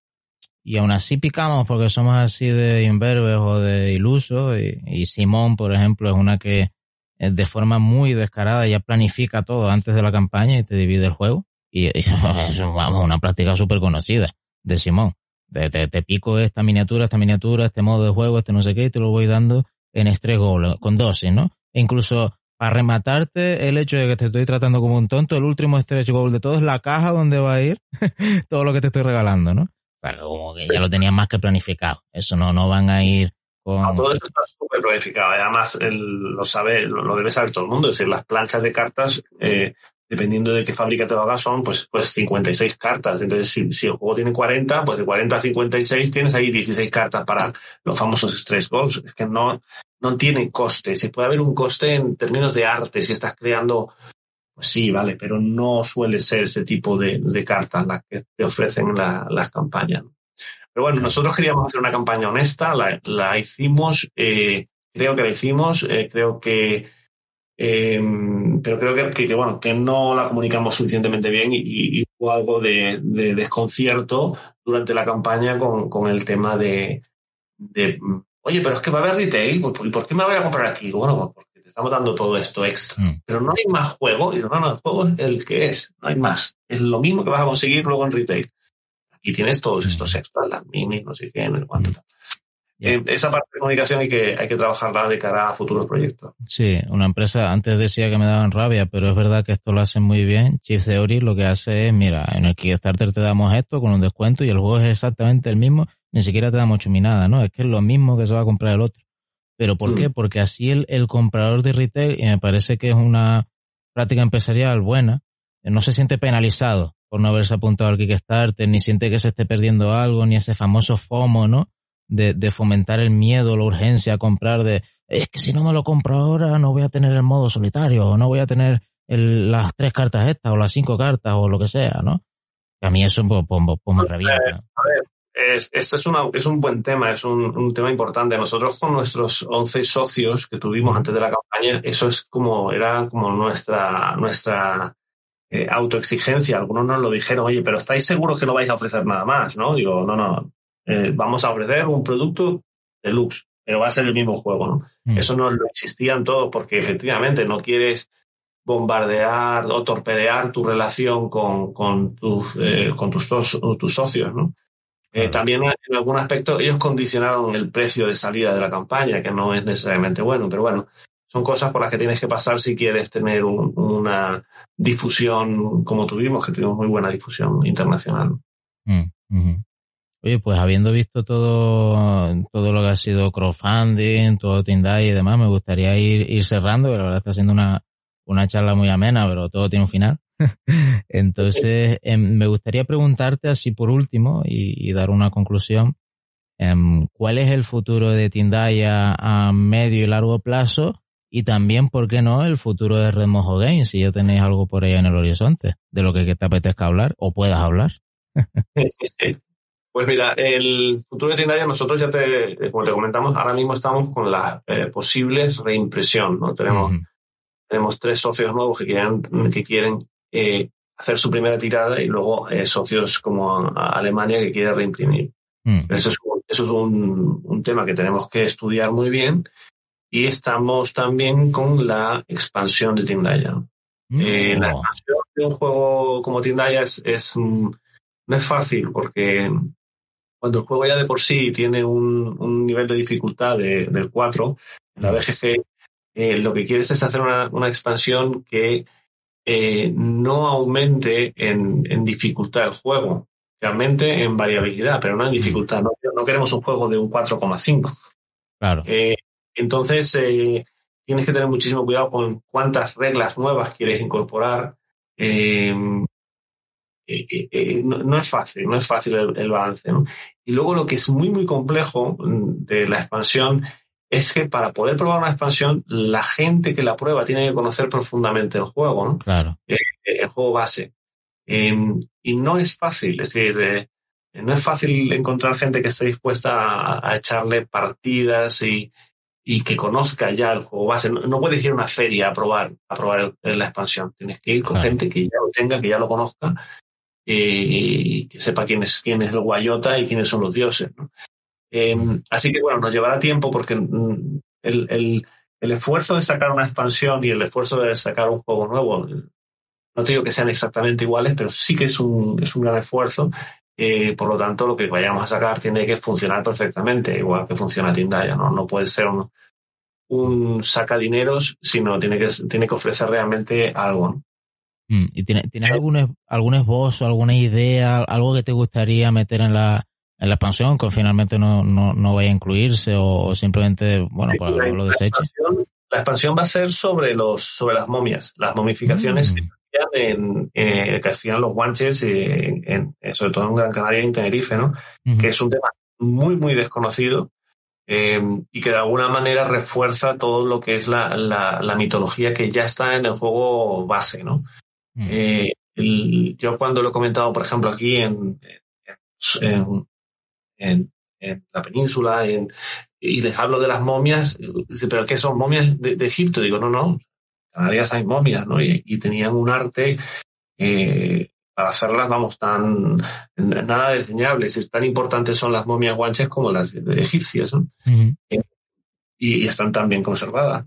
Y aún así picamos porque somos así de imberbes o de ilusos. Y, Simón, por ejemplo, es una que eh, de forma muy descarada ya planifica todo antes de la campaña y te divide el juego. Y, y es una práctica súper conocida de Simón. Te, pico esta miniatura, esta miniatura, este modo de juego, este no sé qué, y te lo voy dando en estrés gold, con dosis, ¿no? E incluso para rematarte el hecho de que te estoy tratando como un tonto, el último stretch goal de todo es la caja donde va a ir todo lo que te estoy regalando, ¿no? como que ya lo tenían más que planificado. Eso no, no van a ir con... todo esto está súper planificado. Además, lo sabe, lo, debe saber todo el mundo. Es decir, las planchas de cartas, eh, dependiendo de qué fábrica te lo haga, son pues, pues 56 cartas. Entonces, si, el juego tiene 40, pues de 40 a 56 tienes ahí 16 cartas para los famosos stress balls. Es que no, no tiene coste. Si puede haber un coste en términos de arte, si estás creando pues sí, vale, pero no suele ser ese tipo de, cartas las que te ofrecen las campañas. Pero bueno, nosotros queríamos hacer una campaña honesta, la, hicimos, eh, creo que la hicimos, eh, creo que, em, pero creo que, bueno, que no la comunicamos suficientemente bien y, hubo algo de, desconcierto durante la campaña con, el tema de, oye, pero es que va a haber retail, ¿y por qué me voy a comprar aquí? Bueno, pues estamos dando todo esto extra. Mm. Pero no hay más juego, y no, no, el juego es el que es, no hay más. Es lo mismo que vas a conseguir luego en retail. Aquí tienes todos mm. estos extras, las minis, no sé qué, no sé cuánto. Mm. Eh, esa parte de comunicación hay que, hay que trabajarla de cara a futuros proyectos. Sí, una empresa, antes decía que me daban rabia, pero es verdad que esto lo hacen muy bien. Chief Theory lo que hace es, mira, en el Kickstarter te damos esto con un descuento y el juego es exactamente el mismo, ni siquiera te damos chuminada, ¿no? Es que es lo mismo que se va a comprar el otro. ¿Pero por qué? Porque así el, el comprador de retail, y me parece que es una práctica empresarial buena, eh, no se siente penalizado por no haberse apuntado al Kickstarter, ni siente que se esté perdiendo algo, ni ese famoso FOMO, ¿no? De, de fomentar el miedo, la urgencia a comprar, de es que si no me lo compro ahora no voy a tener el modo solitario, o no voy a tener el, las tres cartas estas, o las cinco cartas, o lo que sea, ¿no? a mí eso pues, pues, pues me revienta. A ver, esto es, una, es un buen tema, es un, tema importante. Nosotros con nuestros 11 socios que tuvimos antes de la campaña, eso es como, era como nuestra, nuestra eh, autoexigencia. Algunos nos lo dijeron, oye, pero ¿estáis seguros que no vais a ofrecer nada más? ¿No? Digo, no, no, eh, vamos a ofrecer un producto deluxe, pero va a ser el mismo juego, ¿no? Mm. Eso no lo existían todos porque efectivamente no quieres bombardear o torpedear tu relación con, con, tus, eh, con tus, tus socios, ¿no? Eh, también en algún aspecto ellos condicionaron el precio de salida de la campaña, que no es necesariamente bueno, pero bueno, son cosas por las que tienes que pasar si quieres tener una difusión como tuvimos, que tuvimos muy buena difusión internacional. Mm, Oye, pues habiendo visto todo, todo lo que ha sido crowdfunding, todo Tindai y demás, me gustaría ir, ir cerrando, pero la verdad está siendo una, una charla muy amena, pero todo tiene un final. Entonces, em, me gustaría preguntarte así por último y, dar una conclusión. Em, ¿Cuál es el futuro de Tindaya a medio y largo plazo? Y también, ¿por qué no, el futuro de Red Mojo Games? Si ya tenéis algo por ahí en el horizonte, de lo que te apetezca hablar o puedas hablar. Pues mira, el futuro de Tindaya, nosotros ya te, como te comentamos, ahora mismo estamos con las eh, posibles reimpresión, ¿no? Tenemos, tenemos tres socios nuevos que quieren, que quieren eh, hacer su primera tirada y luego eh, socios como Alemania que quiere reimprimir. Mm. Eso es, eso es un, un, tema que tenemos que estudiar muy bien y estamos también con la expansión de Tindaya. Mm. Eh, la expansión de un juego como Tindaya es, es, mm, no es fácil porque cuando el juego ya de por sí tiene un, un nivel de dificultad de, del 4, la BGG lo que quieres es hacer una, una expansión que eh, no aumente en, dificultad el juego, que aumente en variabilidad, pero no en dificultad. No, queremos un juego de un 4,5. Claro. Eh, entonces, eh, tienes que tener muchísimo cuidado con cuántas reglas nuevas quieres incorporar. No, es fácil, no es fácil el, el balance. ¿no? Y luego lo que es muy, muy complejo mm, de la expansión es que para poder probar una expansión, la gente que la prueba tiene que conocer profundamente el juego, ¿no? Claro. Eh, el juego base. Em, y no es fácil, es decir, eh, no es fácil encontrar gente que esté dispuesta a, echarle partidas y, y, que conozca ya el juego base. No, puedes ir a una feria a probar, a probar la expansión. Tienes que ir con gente que ya lo tenga, que ya lo conozca y que sepa quién es, quién es el guayota y quiénes son los dioses. Em, así que bueno, nos llevará tiempo porque mm, el, el, el, esfuerzo de sacar una expansión y el esfuerzo de sacar un juego nuevo, no te digo que sean exactamente iguales, pero sí que es un, es un gran esfuerzo. Eh, por lo tanto, lo que vayamos a sacar tiene que funcionar perfectamente, igual que funciona Tindaya, ¿no? No puede ser un, un saca dineros, sino tiene que, tiene que ofrecer realmente algo. ¿Y tienes, ¿tienes algún, algún esbozo, alguna idea, algo que te gustaría meter en la, en la expansión, que finalmente no, no, no vaya a incluirse o, simplemente, bueno, pues lo deseche. La expansión, va a ser sobre los sobre las momias, las momificaciones mm. en, eh, que hacían los guanches, en, sobre todo en Gran Canaria y en Tenerife, ¿no? Que es un tema muy, muy desconocido eh, y que de alguna manera refuerza todo lo que es la, la, mitología que ya está en el juego base, ¿no? Mm. Eh, yo cuando lo he comentado, por ejemplo, aquí en, en, en, la península y les hablo de las momias, dice, pero ¿qué son momias de, Egipto? Digo, no, no, Canarias hay momias, ¿no? Y, tenían un arte eh, para hacerlas, vamos, tan nada diseñable, es decir, tan importantes son las momias guanches como las de, egipcias, ¿no? Eh, y, están tan bien conservadas.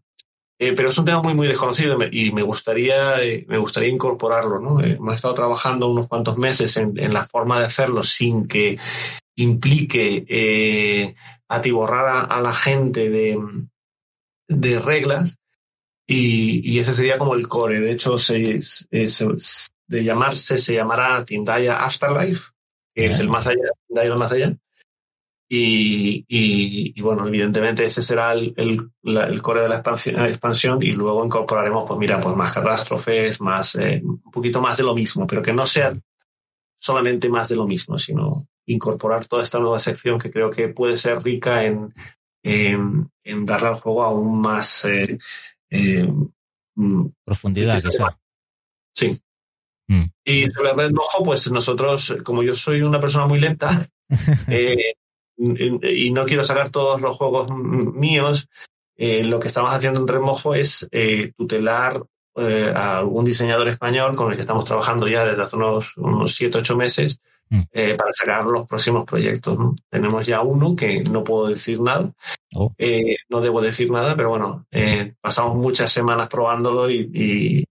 Eh, pero es un tema muy, muy desconocido y me gustaría, eh, me gustaría incorporarlo, ¿no? hemos estado trabajando unos cuantos meses en, la forma de hacerlo sin que implique atiborrar a, la gente de, de reglas y, y, ese sería como el core. De hecho, se, de llamarse, se llamará Tindaya Afterlife, que es el más allá, Tindaya más allá. Y, y, bueno, evidentemente ese será el, el, core de la expansión, expansión, y luego incorporaremos, pues mira, pues más catástrofes, más, eh, un poquito más de lo mismo, pero que no sea solamente más de lo mismo, sino incorporar toda esta nueva sección que creo que puede ser rica en, en, darle al juego aún más eh, eh, mm, profundidad, quizá. Sí, Mm. Y sobre Red Mojo, pues nosotros, como yo soy una persona muy lenta eh, y no quiero sacar todos los juegos míos, eh, lo que estamos haciendo en Red Mojo es eh, tutelar a algún diseñador español con el que estamos trabajando ya desde hace unos, unos 7, 8 meses mm. para sacar los próximos proyectos. Tenemos ya uno que no puedo decir nada, oh. no debo decir nada, pero bueno, pasamos muchas semanas probándolo y,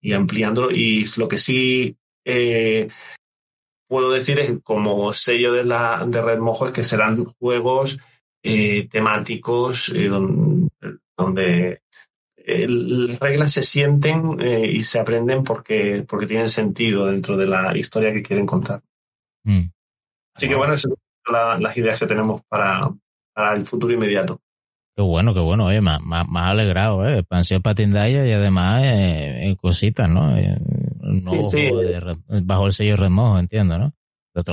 y ampliándolo. Y lo que sí eh, puedo decir es como sello de, la, de Red Mojo es que serán juegos eh, temáticos eh, donde, las reglas se sienten y se aprenden porque, porque tienen sentido dentro de la historia que quieren contar. Mm. Así que bueno, esas son las ideas que tenemos para, para el futuro inmediato. Qué bueno, qué bueno, oye, más, más, alegrado, ¿eh? Expansión para Tindaya y además eh, cositas, ¿no? Eh, sí, bajo el sello remojo, entiendo, ¿no?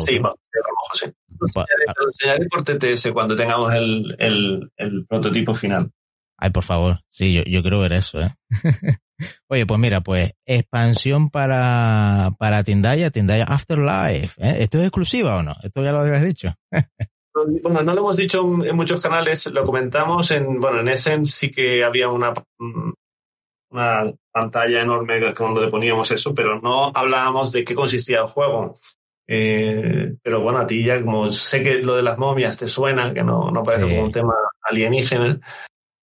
sí, bajo el remojo, sí. Lo enseñaré por TTS cuando tengamos el, el, el, prototipo final. Ay, por favor, sí, yo, yo quiero ver eso, ¿eh? Oye, pues mira, pues expansión para, para Tindaya, Tindaya Afterlife. ¿eh? ¿Esto es exclusiva o no? ¿Esto ya lo habías dicho? Bueno, no lo hemos dicho en muchos canales, lo comentamos en, bueno, en Essen sí que había una, una pantalla enorme cuando le poníamos eso, pero no hablábamos de qué consistía el juego. Eh, pero bueno, a ti ya como sé que lo de las momias te suena, que no, no parece como un tema alienígena,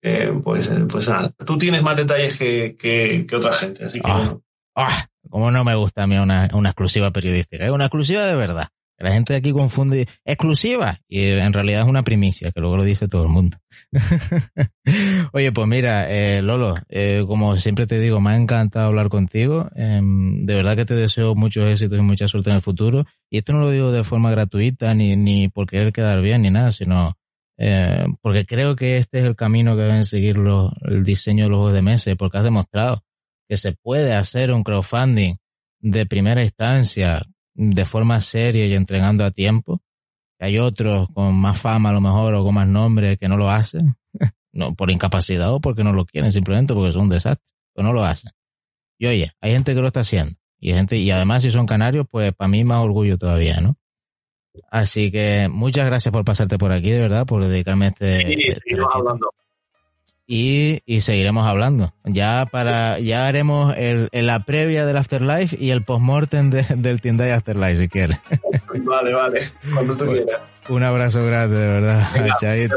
eh, pues, eh, pues nada, tú tienes más detalles que, que, otra gente, así que ah, ah, como no me gusta a mí una, una exclusiva periodística, es una exclusiva de verdad. La gente de aquí confunde exclusiva y en realidad es una primicia, que luego lo dice todo el mundo. Oye, pues mira, eh, Lolo, eh, como siempre te digo, me ha encantado hablar contigo. Em, de verdad que te deseo muchos éxitos y mucha suerte en el futuro. Y esto no lo digo de forma gratuita ni, ni por querer quedar bien ni nada, sino eh, porque creo que este es el camino que deben seguir los, el diseño de los juegos de mesa, porque has demostrado que se puede hacer un crowdfunding de primera instancia de forma seria y entregando a tiempo. Hay otros con más fama a lo mejor o con más nombre que no lo hacen, no por incapacidad o porque no lo quieren, simplemente porque son un desastre, pero no lo hacen. Y oye, hay gente que lo está haciendo. Y gente, y además si son canarios, pues para mí más orgullo todavía, ¿no? Así que muchas gracias por pasarte por aquí, de verdad, por dedicarme a este. Sí, este hablando y, y seguiremos hablando. Ya para ya haremos el, la previa del Afterlife y el postmortem de, del Tienda Afterlife, si quieres. Vale, vale, cuando tú quieras. Un abrazo grande, de verdad. Chaito.